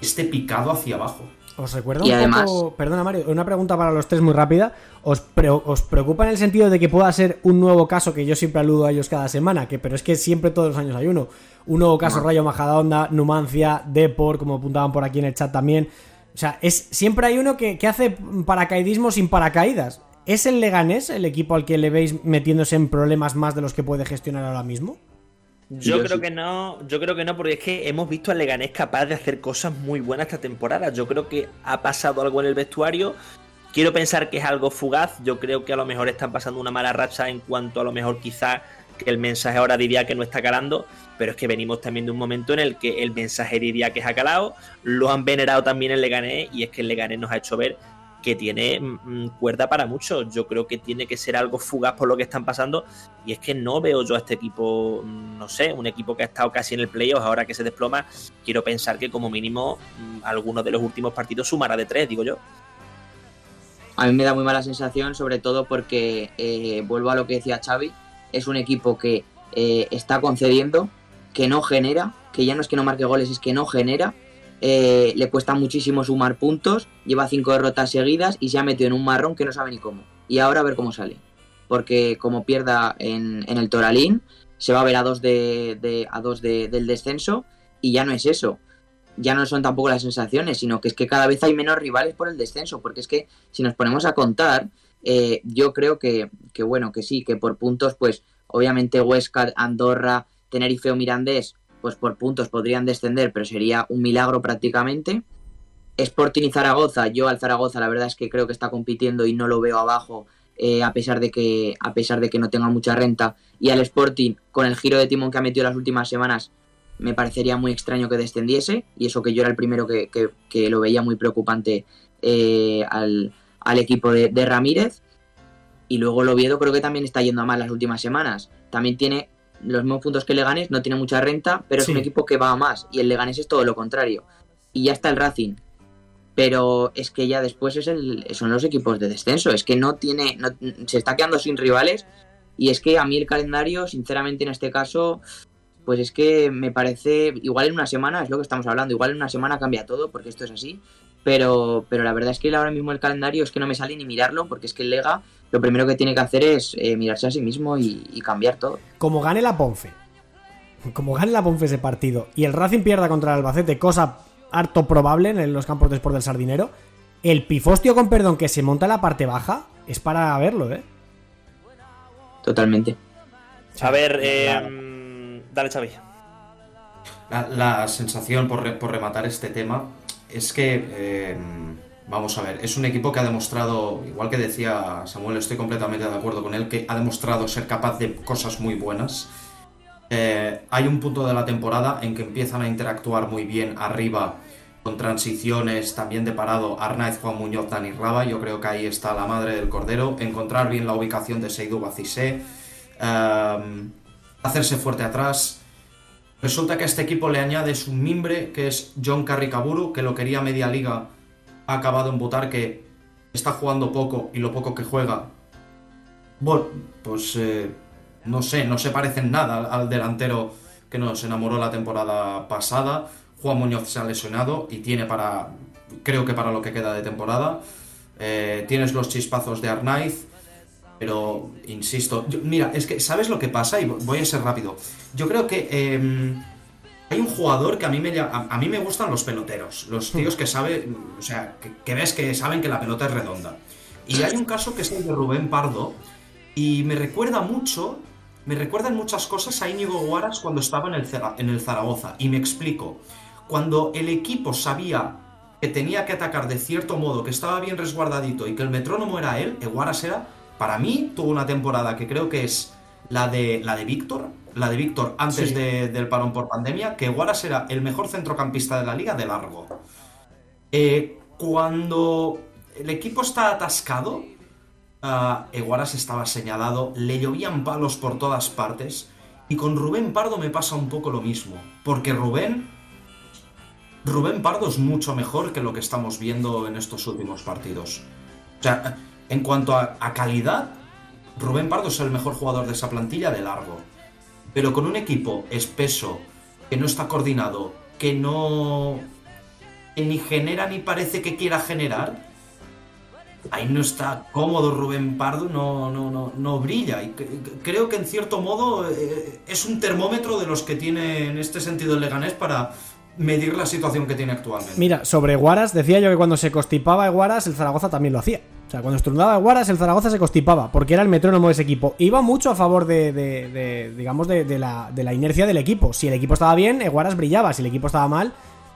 este picado hacia abajo. Os recuerdo Y un además- poco, perdona Mario, una pregunta para los tres muy rápida. ¿Os, pre- ¿Os preocupa en el sentido de que pueda ser un nuevo caso que yo siempre aludo a ellos cada semana? que Pero es que siempre todos los años hay uno. Un nuevo caso No. Rayo Majadahonda, Numancia, Depor, como apuntaban por aquí en el chat también. O sea, es, siempre hay uno que, que hace paracaidismo sin paracaídas. ¿Es el Leganés el equipo al que le veis metiéndose en problemas más de los que puede gestionar ahora mismo? Yo, Yo creo sí. que no, yo creo que no, porque es que hemos visto al Leganés capaz de hacer cosas muy buenas esta temporada. Yo creo que ha pasado algo en el vestuario. Quiero pensar que es algo fugaz. Yo creo que a lo mejor están pasando una mala racha en cuanto a lo mejor quizá que el mensaje ahora diría que no está calando, pero es que venimos también de un momento en el que el mensaje diría que ha calado, lo han venerado también el Leganés y es que el Leganés nos ha hecho ver que tiene mm, cuerda para mucho. Yo creo que tiene que ser algo fugaz por lo que están pasando y es que no veo yo a este equipo, mm, no sé, un equipo que ha estado casi en el playoff, ahora que se desploma, quiero pensar que como mínimo mm, alguno de los últimos partidos sumará de tres, digo yo. A mí me da muy mala sensación, sobre todo porque, eh, vuelvo a lo que decía Xavi, es un equipo que eh, está concediendo, que no genera, que ya no es que no marque goles, es que no genera, eh, le cuesta muchísimo sumar puntos, lleva cinco derrotas seguidas y se ha metido en un marrón que no sabe ni cómo. Y ahora a ver cómo sale. Porque como pierda en, el Toralín, se va a ver a dos, de- a dos de- del descenso y ya no es eso. Ya no son tampoco las sensaciones, sino que es que cada vez hay menos rivales por el descenso, porque es que si nos ponemos a contar, eh, yo creo que, que bueno, que sí, que por puntos, pues obviamente Huesca, Andorra, Tenerife o Mirandés, pues por puntos podrían descender, pero sería un milagro prácticamente. Sporting y Zaragoza, yo al Zaragoza la verdad es que creo que está compitiendo y no lo veo abajo, eh, a pesar de que a pesar de que no tenga mucha renta. Y al Sporting, con el giro de timón que ha metido las últimas semanas, me parecería muy extraño que descendiese, y eso que yo era el primero que, que- lo veía muy preocupante eh, al, al equipo de, de Ramírez. Y luego el Oviedo creo que también está yendo a mal las últimas semanas. También tiene los mismos puntos que Leganés, no tiene mucha renta, pero Sí. es un equipo que va a más. Y el Leganés es todo lo contrario. Y ya está el Racing. Pero es que ya después es el, son los equipos de descenso. Es que no tiene. no- se está quedando sin rivales. Y es que a mí el calendario, sinceramente, en este caso, pues es que me parece. Igual en una semana, es lo que estamos hablando. Igual en una semana cambia todo, porque esto es así. Pero, pero la verdad es que ahora mismo el calendario es que no me sale ni mirarlo, porque es que el Lega lo primero que tiene que hacer es eh, mirarse a sí mismo y, y cambiar todo. como gane la Ponfe, como gane la Ponfe ese partido y el Racing pierda contra el Albacete, cosa harto probable en los campos de Sport del Sardinero, el pifostio con perdón que se monta en la parte baja es para verlo, ¿eh? Totalmente. A ver, eh, dale Xavi. La, sensación, por, por rematar este tema, es que, eh, vamos a ver, es un equipo que ha demostrado, igual que decía Samuel, estoy completamente de acuerdo con él, que ha demostrado ser capaz de cosas muy buenas. Eh, hay un punto de la temporada en que empiezan a interactuar muy bien arriba con transiciones también de parado Arnaiz, Juan Muñoz, Dani Raba. Yo creo que ahí está la madre del cordero. Encontrar bien la ubicación de Seydou Bacissé. eh, hacerse fuerte atrás. Resulta que a este equipo le añades un mimbre que es John Carricaburu, que lo quería media liga, ha acabado en votar que está jugando poco y lo poco que juega. Bueno, pues eh, no sé, no se parecen nada al, al delantero que nos enamoró la temporada pasada. Juan Muñoz se ha lesionado y tiene para, creo que para lo que queda de temporada. Eh, tienes los chispazos de Arnaiz, pero insisto, yo- mira, es que, ¿sabes lo que pasa? Y voy a ser rápido. Yo creo que eh, hay un jugador que a mí me a, a mí me gustan los peloteros, los tíos que saben, o sea, que, que ves que saben que la pelota es redonda. Y hay un caso que es el de Rubén Pardo y me recuerda mucho, me recuerdan muchas cosas a Íñigo Guaras cuando estaba en el, en el Zaragoza. Y me explico. Cuando el equipo sabía que tenía que atacar de cierto modo, que estaba bien resguardadito y que el metrónomo era él, Eguaras era, para mí, tuvo una temporada que creo que es la de, la de Víctor, la de Víctor antes Sí. de- del parón por pandemia, que Eguaras era el mejor centrocampista de la liga de largo. Eh, cuando el equipo está atascado, Eguaras estaba señalado, le llovían palos por todas partes, y con Rubén Pardo me pasa un poco lo mismo, porque Rubén Rubén Pardo es mucho mejor que lo que estamos viendo en estos últimos partidos. sea, en cuanto a, calidad, Rubén Pardo es el mejor jugador de esa plantilla de largo. Pero con un equipo espeso, que no está coordinado, que no. que ni genera ni parece que quiera generar, ahí no está cómodo Rubén Pardo, no, no, no, no brilla. Y cre- creo que en cierto modo eh, es un termómetro de los que tiene en este sentido el Leganés para medir la situación que tiene actualmente. Mira, sobre Guaras, decía yo que cuando se constipaba Guaras, el Zaragoza también lo hacía. Sea, cuando estornudaba Guaras, el Zaragoza se constipaba, porque era el metrónomo de ese equipo. Iba mucho a favor de, de- digamos, de, la, de la inercia del equipo. Si el equipo estaba bien, Guaras brillaba. Si el equipo estaba mal,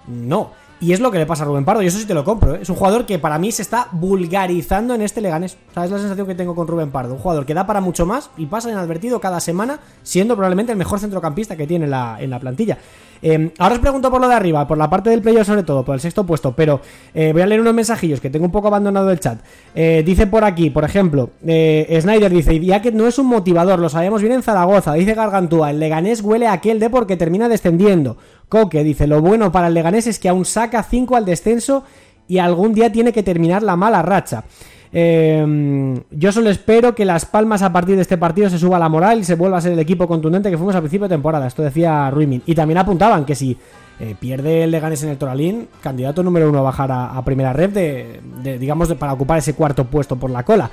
no. Y es lo que le pasa a Rubén Pardo, y eso sí te lo compro. ¿eh? Es un jugador que para mí se está vulgarizando en este Leganés. O es la sensación que tengo con Rubén Pardo. Un jugador que da para mucho más y pasa inadvertido cada semana, siendo probablemente el mejor centrocampista que tiene en la plantilla. Eh, ahora os pregunto por lo de arriba, por la parte del playoff sobre todo, por el sexto puesto, pero eh, voy a leer unos mensajillos que tengo un poco abandonado el chat. Eh, dice por aquí, por ejemplo, eh, Snyder dice, ya que no es un motivador, lo sabemos bien en Zaragoza, dice Gargantúa, el Leganés huele a aquel de porque termina descendiendo. Coque dice, lo bueno para el Leganés es que aún saca 5 al descenso y algún día tiene que terminar la mala racha. Eh, yo solo espero que Las Palmas a partir de este partido se suba la moral y se vuelva a ser el equipo contundente que fuimos al principio de temporada. Esto decía Ruimin. Y también apuntaban que si eh, pierde el Leganés en el Toralín, candidato número uno a bajar a, a primera red de, de, digamos, de- para ocupar ese cuarto puesto por la cola.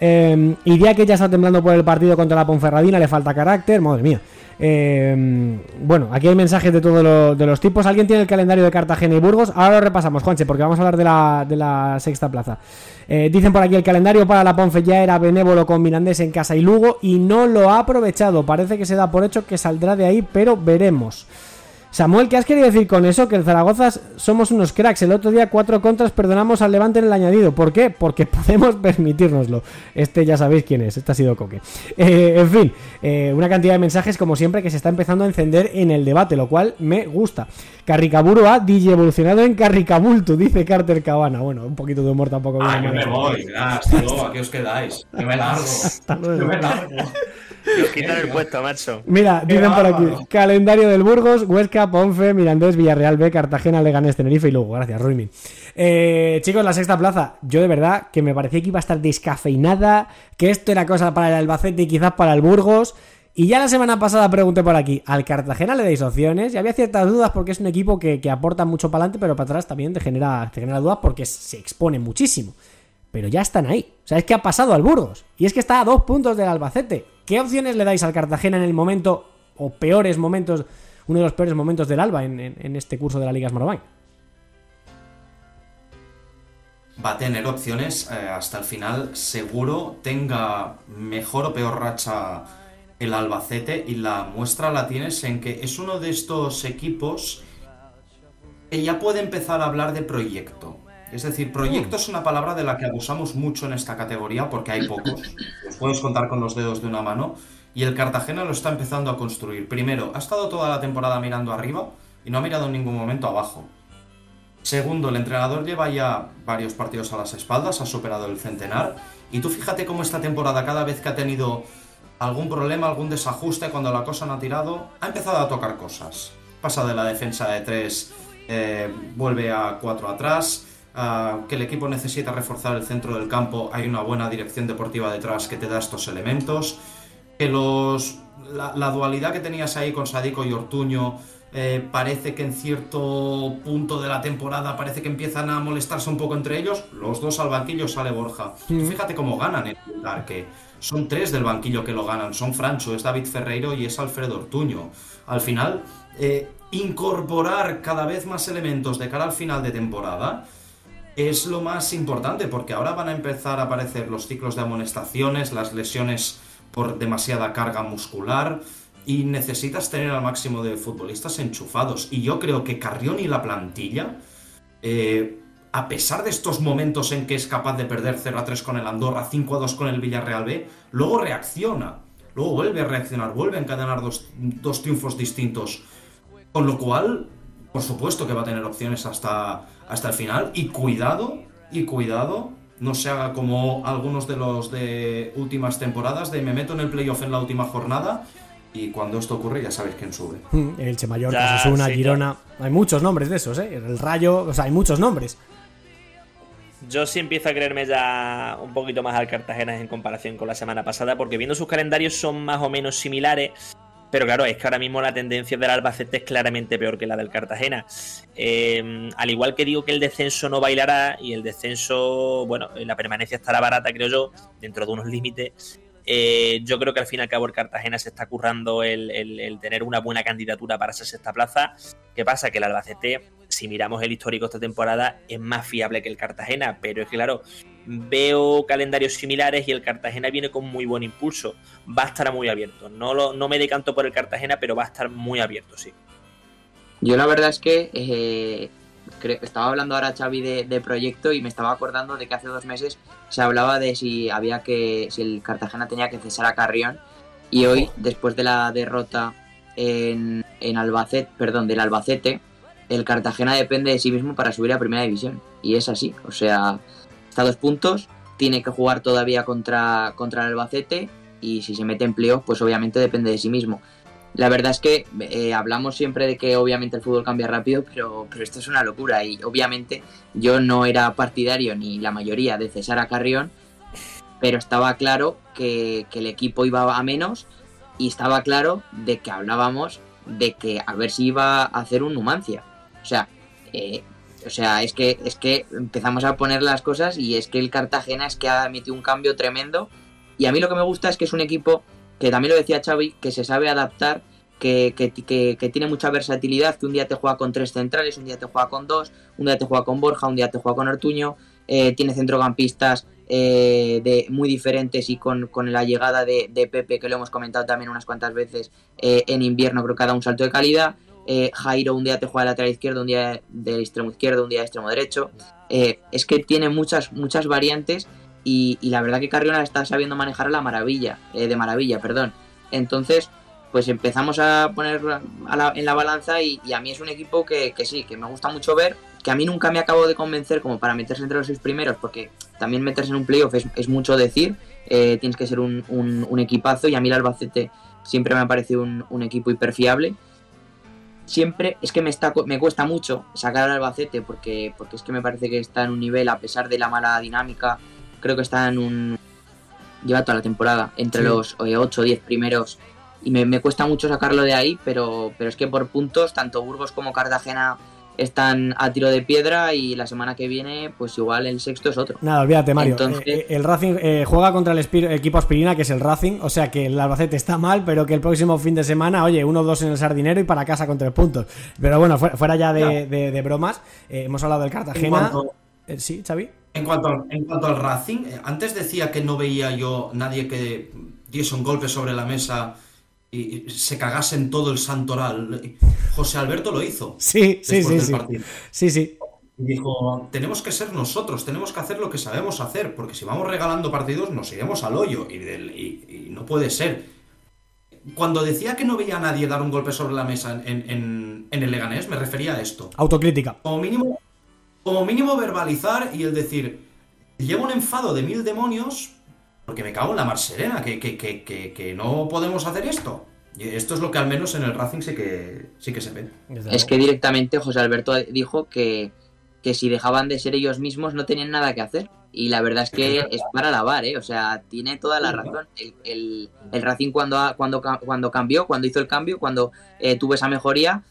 Eh, que ya está temblando por el partido contra la Ponferradina, le falta carácter, madre mía. Eh, bueno, aquí hay mensajes de todos los tipos. ¿Alguien tiene el calendario de Cartagena y Burgos? Ahora lo repasamos, Juanche, porque vamos a hablar de la, de la sexta plaza. Eh, dicen por aquí, el calendario para la Ponfe ya era benévolo con Mirandés en casa y Lugo y no lo ha aprovechado. Parece que se da por hecho que saldrá de ahí, pero veremos. Samuel, ¿qué has querido decir con eso? Que el Zaragoza somos unos cracks. El otro día cuatro contras perdonamos al Levante en el añadido. ¿Por qué? Porque [laughs] podemos permitirnoslo. Este ya sabéis quién es. Este ha sido Coque. Eh, en fin, eh, una cantidad de mensajes como siempre que se está empezando a encender en el debate, lo cual me gusta. Carricaburo ha DJ evolucionado en Carricabultu, dice Carter Cabana. Bueno, un poquito de humor tampoco. Ah, yo me voy. Ah, hasta luego, aquí os quedáis. Yo me largo. [laughs] Hasta luego. Yo me largo. Nos quitan el puesto, macho. Mira, dicen por aquí: calendario del Burgos, Huesca, Ponfe, Mirandés, Villarreal B, Cartagena, Leganés, Tenerife y luego. Gracias, Ruimin. Eh, chicos, la sexta plaza. Yo de verdad que me parecía que iba a estar descafeinada, que esto era cosa para el Albacete y quizás para el Burgos. Y ya la semana pasada pregunté por aquí: ¿al Cartagena le dais opciones? Y había ciertas dudas porque es un equipo que, que aporta mucho para adelante, pero para atrás también te genera, te genera dudas porque se expone muchísimo. Pero ya están ahí. O sea, es que ha pasado al Burgos. Y es que está a dos puntos del Albacete. ¿Qué opciones le dais al Cartagena en el momento, o peores momentos, uno de los peores momentos del Alba en, este curso de la Liga Smartbank? va a tener opciones eh, hasta el final. Seguro tenga mejor o peor racha el Albacete y la muestra la tienes en que es uno de estos equipos que ya puede empezar a hablar de proyecto. Es decir, proyecto es una palabra de la que abusamos mucho en esta categoría porque hay pocos. Los puedes contar con los dedos de una mano. Y el Cartagena lo está empezando a construir. Primero, ha estado toda la temporada mirando arriba y no ha mirado en ningún momento abajo. Segundo, el entrenador lleva ya varios partidos a las espaldas, ha superado el centenar. Y tú fíjate cómo esta temporada, cada vez que ha tenido algún problema, algún desajuste, cuando la cosa no ha tirado, ha empezado a tocar cosas. Pasa de la defensa de 3, vuelve a 4 atrás. Ah, que el equipo necesita reforzar el centro del campo, hay una buena dirección deportiva detrás que te da estos elementos. Que los, la, la dualidad que tenías ahí con Sadico y Ortuño eh, parece que en cierto punto de la temporada parece que empiezan a molestarse un poco entre ellos. Los dos al banquillo sale Borja. Mm. Fíjate cómo ganan el que son tres del banquillo que lo ganan. Son Francho, es David Ferreiro y es Alfredo Ortuño. Al final, eh, incorporar cada vez más elementos de cara al final de temporada es lo más importante porque ahora van a empezar a aparecer los ciclos de amonestaciones, las lesiones por demasiada carga muscular y necesitas tener al máximo de futbolistas enchufados. Y yo creo que Carrión y la plantilla, eh, a pesar de estos momentos en que es capaz de perder 0 a 3 con el Andorra, 5 a 2 con el Villarreal B, luego reacciona, luego vuelve a reaccionar, vuelve a encadenar dos, dos triunfos distintos. Con lo cual, por supuesto que va a tener opciones hasta, hasta el final. Y cuidado, y cuidado, no se haga como algunos de los de últimas temporadas, de me meto en el playoff en la última jornada y cuando esto ocurre ya sabéis quién sube. Mm, El Che Mallorca, Osasuna, sí, Girona. Hay muchos nombres de esos, ¿eh? El Rayo, o sea, hay muchos nombres. yo sí empiezo a creerme ya un poquito más al Cartagena en comparación con la semana pasada, porque viendo sus calendarios son más o menos similares. Pero claro, es que ahora mismo la tendencia del Albacete es claramente peor que la del Cartagena. Eh, al igual que digo que el descenso no bailará y el descenso, bueno, la permanencia estará barata, creo yo, dentro de unos límites. Eh, yo creo que al fin y al cabo el Cartagena se está currando el, el, tener una buena candidatura para esa sexta plaza. ¿Qué pasa? Que el Albacete, si miramos el histórico esta temporada, es más fiable que el Cartagena, pero es que claro, veo calendarios similares y el Cartagena viene con muy buen impulso. Va a estar muy abierto. No, lo, no me decanto por el Cartagena, pero va a estar muy abierto, sí. Yo la verdad es que eh, estaba hablando ahora Xavi de, proyecto y me estaba acordando de que hace dos meses se hablaba de si había que si el Cartagena tenía que cesar a Carrión y hoy después de la derrota en, en Albacete, perdón, del Albacete, el Cartagena depende de sí mismo para subir a Primera División y es así, o sea, está a dos puntos, tiene que jugar todavía contra contra el Albacete y si se mete en playoff, pues obviamente depende de sí mismo. La verdad es que eh, hablamos siempre de que obviamente el fútbol cambia rápido, pero, pero esto es una locura y obviamente yo no era partidario ni la mayoría de César a Carrión, pero estaba claro que, el equipo iba a menos y estaba claro de que hablábamos de que a ver si iba a hacer un Numancia. O sea, eh, o sea, es que, es que empezamos a poner las cosas y es que el Cartagena es que ha emitido un cambio tremendo y a mí lo que me gusta es que es un equipo que también lo decía Xavi, que se sabe adaptar, que, que, tiene mucha versatilidad, que un día te juega con tres centrales, un día te juega con dos, un día te juega con Borja, un día te juega con Artuño, eh, tiene centrocampistas eh, de, muy diferentes y con, la llegada de, Pepe, que lo hemos comentado también unas cuantas veces, eh, en invierno creo que ha dado un salto de calidad. Jairo un día te juega de lateral izquierdo, un día del extremo izquierdo, un día de extremo derecho. es que tiene muchas, muchas variantes y, la verdad que Carriona está sabiendo manejar la maravilla, eh, de maravilla, perdón. Entonces, pues empezamos a poner en la balanza y, a mí es un equipo que, sí, que me gusta mucho ver, que a mí nunca me acabo de convencer como para meterse entre los seis primeros, porque también meterse en un playoff es, mucho decir, eh, tienes que ser un, equipazo y a mí el Albacete siempre me ha parecido un, equipo hiperfiable. Siempre es que me, está, me cuesta mucho sacar al Albacete porque, porque es que me parece que está en un nivel, a pesar de la mala dinámica, creo que está en un... lleva toda la temporada, entre los 8 o 10 primeros. Y me, cuesta mucho sacarlo de ahí, pero, pero es que por puntos, tanto Burgos como Cartagena están a tiro de piedra y la semana que viene, pues igual el sexto es otro. Nada, olvídate, Mario. Eh, eh, el Racing eh, juega contra el equipo aspirina, que es el Racing, o sea que el Albacete está mal, pero que el próximo fin de semana, oye, uno dos en el sardinero y para casa con tres puntos. Pero bueno, fuera, ya de, bromas, hemos hablado del Cartagena. sí, Xavi. En cuanto, al, en cuanto al Racing, antes decía que no veía yo nadie que diese un golpe sobre la mesa y se cagase en todo el santoral. José Alberto lo hizo. [laughs] Sí, sí, sí. sí. sí, sí. dijo, tenemos que ser nosotros, tenemos que hacer lo que sabemos hacer, porque si vamos regalando partidos nos iremos al hoyo y, no puede ser. Cuando decía que no veía a nadie dar un golpe sobre la mesa en, en el Leganés, me refería a esto. Autocrítica. Como mínimo, como mínimo verbalizar y el decir, llevo un enfado de mil demonios porque me cago en la mar serena, que, que, que, que, no podemos hacer esto. Y esto es lo que al menos en el Racing sí que, sí que se ve. Es que directamente José Alberto dijo que, que si dejaban de ser ellos mismos no tenían nada que hacer. Y la verdad es que es para lavar, ¿eh? O sea, tiene toda la razón. El, el, Racing cuando, cuando, cuando cambió, cuando hizo el cambio, cuando eh, tuvo esa mejoría,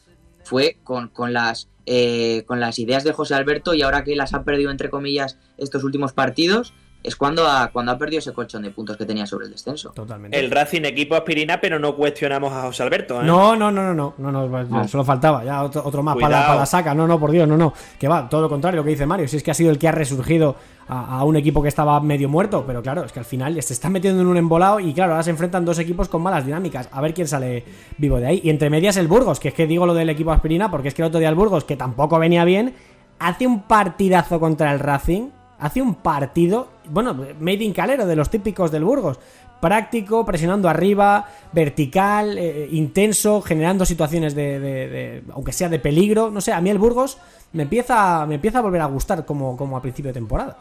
fue con, con las eh, con las ideas de José Alberto y ahora que las ha perdido, entre comillas, estos últimos partidos, es cuando ha, cuando ha perdido ese colchón de puntos que tenía sobre el descenso. Totalmente. El Racing equipo aspirina, pero no cuestionamos a José Alberto. ¿eh? No, no, no, no, no, no, solo faltaba, ya otro, más para la, saca. No, no, por Dios, no, no. Que va, todo lo contrario, lo que dice Mario. Si es que ha sido el que ha resurgido a, un equipo que estaba medio muerto, pero claro, es que al final se está metiendo en un embolado y claro, ahora se enfrentan dos equipos con malas dinámicas. A ver quién sale vivo de ahí. Y entre medias el Burgos, que es que digo lo del equipo aspirina, porque es que el otro día el Burgos, que tampoco venía bien, hace un partidazo contra el Racing hace un partido, bueno, made in calero, de los típicos del Burgos. Práctico, presionando arriba, vertical, eh, intenso, generando situaciones de, aunque sea de peligro. No sé, a mí el Burgos me empieza, me empieza a volver a gustar como, como a principio de temporada.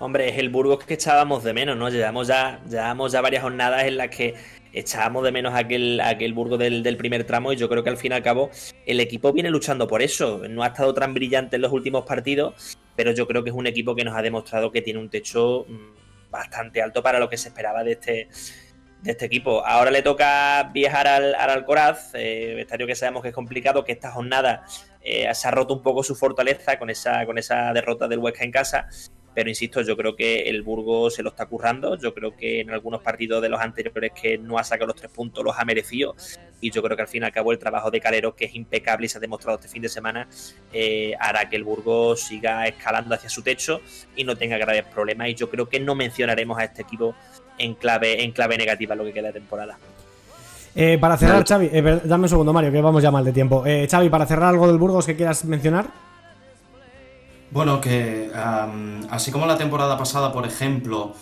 Hombre, es el Burgos que echábamos de menos, ¿no? Llevamos ya, llevamos ya varias jornadas en las que echábamos de menos aquel, aquel Burgos del, del, primer tramo y yo creo que al fin y al cabo el equipo viene luchando por eso. No ha estado tan brillante en los últimos partidos pero yo creo que es un equipo que nos ha demostrado que tiene un techo mm, bastante alto para lo que se esperaba de este, de este equipo. Ahora le toca viajar al, al Alcoraz, eh, estadio que sabemos que es complicado, que esta jornada eh, se ha roto un poco su fortaleza con esa, con esa derrota del Huesca en casa. Pero insisto, yo creo que el Burgos se lo está currando. Yo creo que en algunos partidos de los anteriores que no ha sacado los tres puntos los ha merecido. Y yo creo que al fin y al cabo el trabajo de Calero, que es impecable y se ha demostrado este fin de semana, eh, hará que el Burgos siga escalando hacia su techo y no tenga graves problemas. Y yo creo que no mencionaremos a este equipo en clave, en clave negativa lo que queda de temporada. Eh, para cerrar, Xavi, eh, dame un segundo, Mario, que vamos ya mal de tiempo. Eh, Xavi, para cerrar algo del Burgos que quieras mencionar. Bueno, que am, así como la temporada pasada, por ejemplo,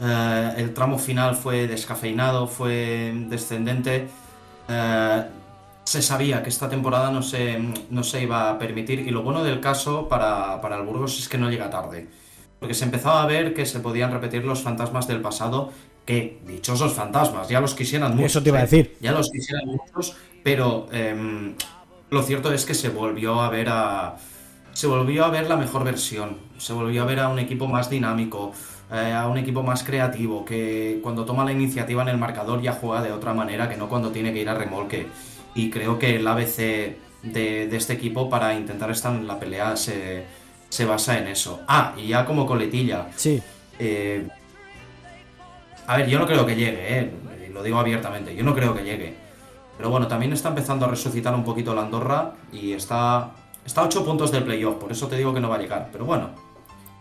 eh, el tramo final fue descafeinado, fue descendente, eh, se sabía que esta temporada no se, no se iba a permitir y lo bueno del caso para, para el Burgos es que no llega tarde. Porque se empezaba a ver que se podían repetir los fantasmas del pasado, que dichosos fantasmas, ya los quisieran muchos. Eso te iba a ¿eh? decir. Ya los quisieran muchos, pero em, lo cierto es que se volvió a ver a. Se volvió a ver la mejor versión. Se volvió a ver a un equipo más dinámico, eh, a un equipo más creativo, que cuando toma la iniciativa en el marcador ya juega de otra manera que no cuando tiene que ir a remolque. Y creo que el ABC de, de este equipo para intentar estar en la pelea se, se basa en eso. Ah, y ya como coletilla. Sí. Eh, a ver, yo no creo que llegue, ¿eh? Lo digo abiertamente, yo no creo que llegue. Pero bueno, también está empezando a resucitar un poquito la Andorra y está, está a 8 puntos del playoff, por eso te digo que no va a llegar. Pero bueno,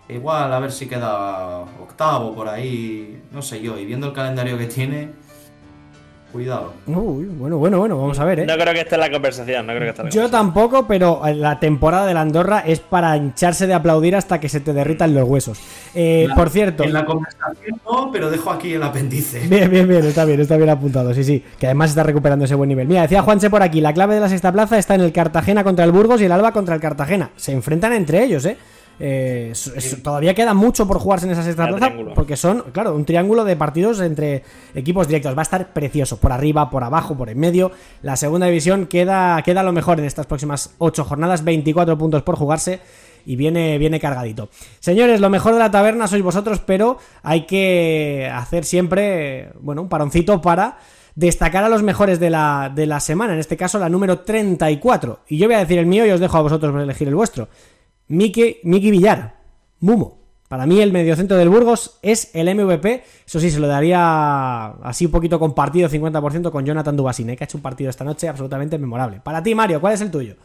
igual a ver si queda octavo por ahí, no sé yo, y viendo el calendario que tiene, cuidado. Uy, bueno, bueno, bueno, vamos a ver, ¿eh? No creo que esté en la conversación, no creo que esté en la Yo tampoco, pero la temporada de la Andorra es para hincharse de aplaudir hasta que se te derritan los huesos. Eh, La- por cierto, En la conversación no, pero dejo aquí el apéndice. [laughs] Bien, bien, bien, está bien, está bien apuntado, sí, sí, que además está recuperando ese buen nivel. Mira, decía Juanche por aquí, la clave de la sexta plaza está en el Cartagena contra el Burgos y el Alba contra el Cartagena. Se enfrentan entre ellos, ¿eh? Eh, es- es- todavía queda mucho por jugarse en esa sexta plaza porque son, claro, un triángulo de partidos entre equipos directos. Va a estar precioso, por arriba, por abajo, por en medio. La segunda división queda, queda lo mejor en estas próximas ocho jornadas, 24 puntos por jugarse y viene, viene cargadito. Señores, lo mejor de la taberna sois vosotros, pero hay que hacer siempre, bueno, un paroncito para destacar a los mejores de la, de la semana, en este caso la número 34. Y yo voy a decir el mío y os dejo a vosotros elegir el vuestro. Miki, Miki Villar, Mumo. Para mí el mediocentro del Burgos es el MVP. Eso sí, se lo daría así un poquito compartido, 50% con Jonathan Dubasine, que ha hecho un partido esta noche absolutamente memorable. Para ti, Mario, ¿cuál es el tuyo?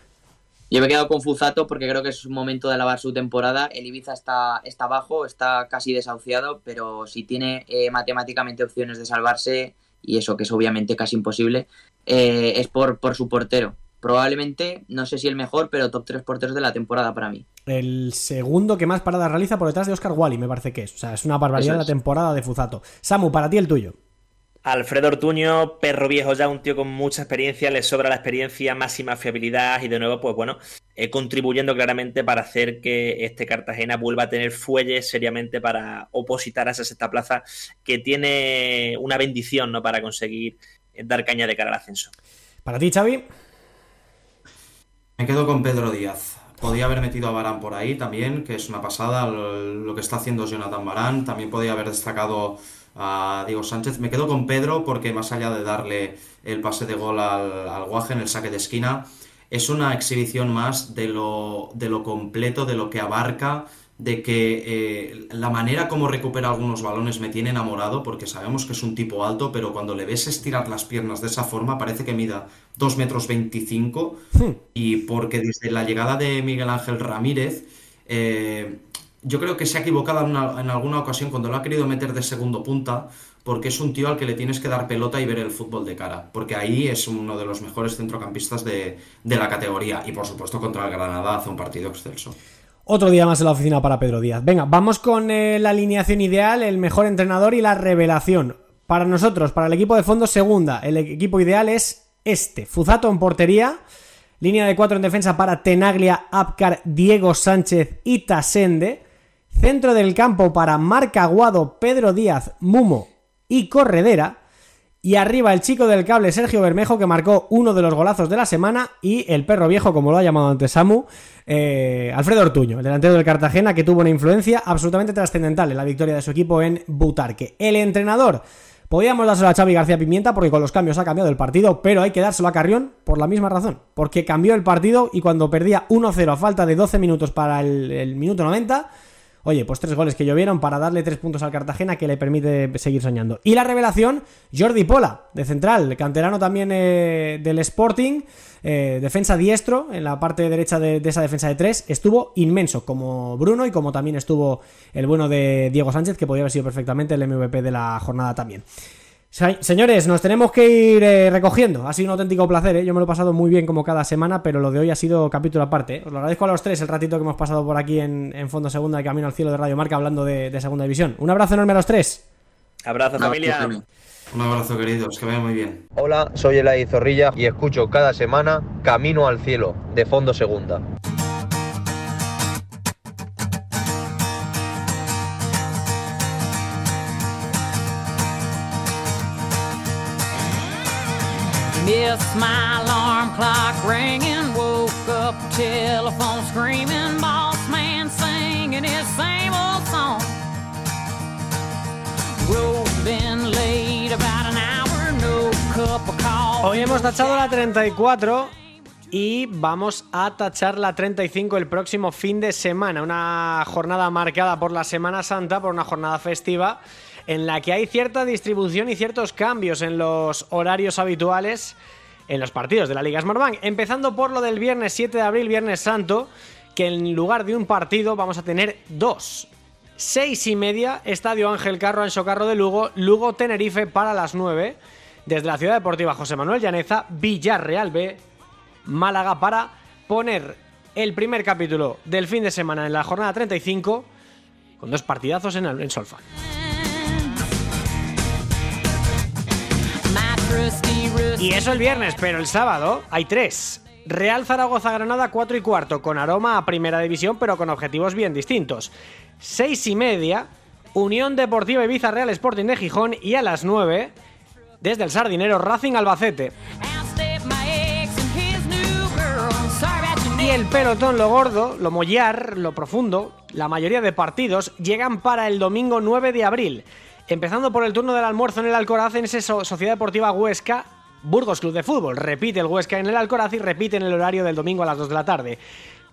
Yo me he quedado con Fuzato porque creo que es un momento de alabar su temporada. El Ibiza está, está bajo, está casi desahuciado, pero si tiene eh, matemáticamente opciones de salvarse, y eso que es obviamente casi imposible, eh, es por, por su portero. Probablemente, no sé si el mejor, pero top 3 porteros de la temporada para mí. El segundo que más paradas realiza por detrás de Oscar Wally, me parece que es. O sea, es una barbaridad Eso la es. temporada de Fuzato. Samu, para ti el tuyo. Alfredo Ortuño, perro viejo ya, un tío con mucha experiencia, le sobra la experiencia, máxima fiabilidad y de nuevo, pues bueno, eh, contribuyendo claramente para hacer que este Cartagena vuelva a tener fuelles seriamente para opositar a esa sexta plaza que tiene una bendición, ¿no? Para conseguir eh, dar caña de cara al ascenso. Para ti, Xavi. Me quedo con Pedro Díaz. Podía haber metido a Barán por ahí también, que es una pasada lo, que está haciendo Jonathan Barán. También podía haber destacado a Diego Sánchez. Me quedo con Pedro porque más allá de darle el pase de gol al, al Guaje en el saque de esquina, es una exhibición más de lo, de lo completo, de lo que abarca, de que eh, la manera como recupera algunos balones me tiene enamorado, porque sabemos que es un tipo alto, pero cuando le ves estirar las piernas de esa forma, parece que mida 2 metros 25, y porque desde la llegada de Miguel Ángel Ramírez, eh, yo creo que se ha equivocado en, una- en alguna ocasión cuando lo ha querido meter de segundo punta, porque es un tío al que le tienes que dar pelota y ver el fútbol de cara, porque ahí es uno de los mejores centrocampistas de, de la categoría, y por supuesto contra el Granada hace un partido excelso. Otro día más en la oficina para Pedro Díaz. Venga, vamos con eh, la alineación ideal, el mejor entrenador y la revelación. Para nosotros, para el equipo de fondo segunda, el equipo ideal es este. Fuzato en portería, línea de cuatro en defensa para Tenaglia, Apcar, Diego Sánchez y Tasende. Centro del campo para Marc Aguado, Pedro Díaz, Mumo y Corredera. Y arriba el chico del cable Sergio Bermejo que marcó uno de los golazos de la semana y el perro viejo, como lo ha llamado antes Samu, eh, Alfredo Ortuño, el delantero del Cartagena que tuvo una influencia absolutamente trascendental en la victoria de su equipo en Butarque. El entrenador Podíamos dárselo a Xavi García Pimienta porque con los cambios ha cambiado el partido, pero hay que dárselo a Carrión por la misma razón, porque cambió el partido y cuando perdía 1-0 a falta de 12 minutos para el, el minuto 90 Oye, pues tres goles que llovieron para darle tres puntos al Cartagena que le permite seguir soñando. Y la revelación, Jordi Pola, de central, canterano también eh, del Sporting, eh, defensa diestro, en la parte derecha de, esa defensa de tres, estuvo inmenso, como Bruno y como también estuvo el bueno de Diego Sánchez, que podría haber sido perfectamente el MVP de la jornada también. Señores, nos tenemos que ir eh, recogiendo. Ha sido un auténtico placer, ¿eh? yo me lo he pasado muy bien como cada semana, pero lo de hoy ha sido capítulo aparte. ¿eh? Os lo agradezco a los tres el ratito que hemos pasado por aquí en, Fondo Segunda, de Camino al Cielo de Radio Marca, hablando de, de, Segunda División. Un abrazo enorme a los tres. Abrazo, familia. Un abrazo, queridos, que vayan muy bien. Hola, soy Elay Zorrilla y escucho cada semana Camino al Cielo, de Fondo Segunda. My alarm clock ringing, woke up telephone screaming, boss man singing his same old song. Hoy hemos tachado la 34 y vamos a tachar la 35 el próximo fin de semana. Una jornada marcada por la Semana Santa, por una jornada festiva en la que hay cierta distribución y ciertos cambios en los horarios habituales en los partidos de la Liga Smartbank. Empezando por lo del viernes 7 de abril, Viernes Santo, que en lugar de un partido vamos a tener dos. Seis y media, Estadio Ángel Carro, Ancho Carro de Lugo, Lugo Tenerife para las 9. Desde la Ciudad Deportiva José Manuel Llaneza, Villarreal B, Málaga para poner el primer capítulo del fin de semana en la jornada 35 con dos partidazos en, el, en Solfan. Y eso el viernes, pero el sábado hay tres. Real Zaragoza Granada 4 y cuarto, con aroma a primera división, pero con objetivos bien distintos. 6 y media, Unión Deportiva Ibiza Real Sporting de Gijón y a las 9, desde el Sardinero Racing Albacete. Y el pelotón, lo gordo, lo mollar, lo profundo, la mayoría de partidos llegan para el domingo 9 de abril. Empezando por el turno del almuerzo en el Alcoraz en ese Sociedad Deportiva Huesca, Burgos Club de Fútbol. Repite el Huesca en el Alcoraz y repite en el horario del domingo a las 2 de la tarde.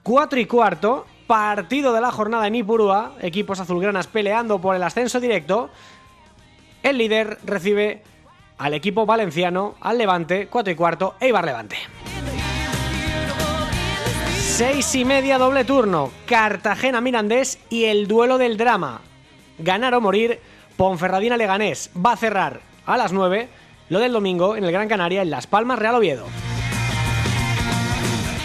4 y cuarto, partido de la jornada en Ipurúa, equipos azulgranas peleando por el ascenso directo. El líder recibe al equipo valenciano, al Levante, 4 y cuarto, Eibar Levante. 6 y media doble turno, Cartagena Mirandés y el duelo del drama. Ganar o morir Ponferradina Leganés va a cerrar a las 9 lo del domingo en el Gran Canaria en Las Palmas Real Oviedo.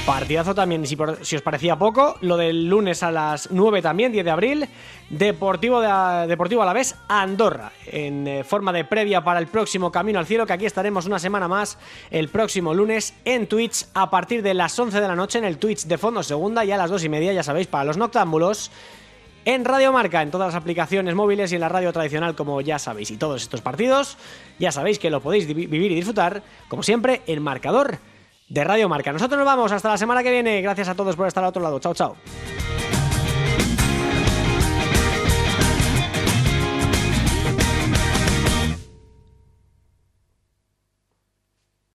Partidazo también, si, os parecía poco, lo del lunes a las 9 también, 10 de abril, Deportivo, de, Deportivo Alavés Andorra, en eh, forma de previa para el próximo Camino al Cielo, que aquí estaremos una semana más el próximo lunes en Twitch a partir de las 11 de la noche en el Twitch de Fondo Segunda y a las 2 y media, ya sabéis, para los noctámbulos en Radio Marca, en todas las aplicaciones móviles y en la radio tradicional, como ya sabéis. Y todos estos partidos, ya sabéis que lo podéis vivir y disfrutar, como siempre, en marcador de Radio Marca. Nosotros nos vamos hasta la semana que viene. Gracias a todos por estar al otro lado. Chao, chao.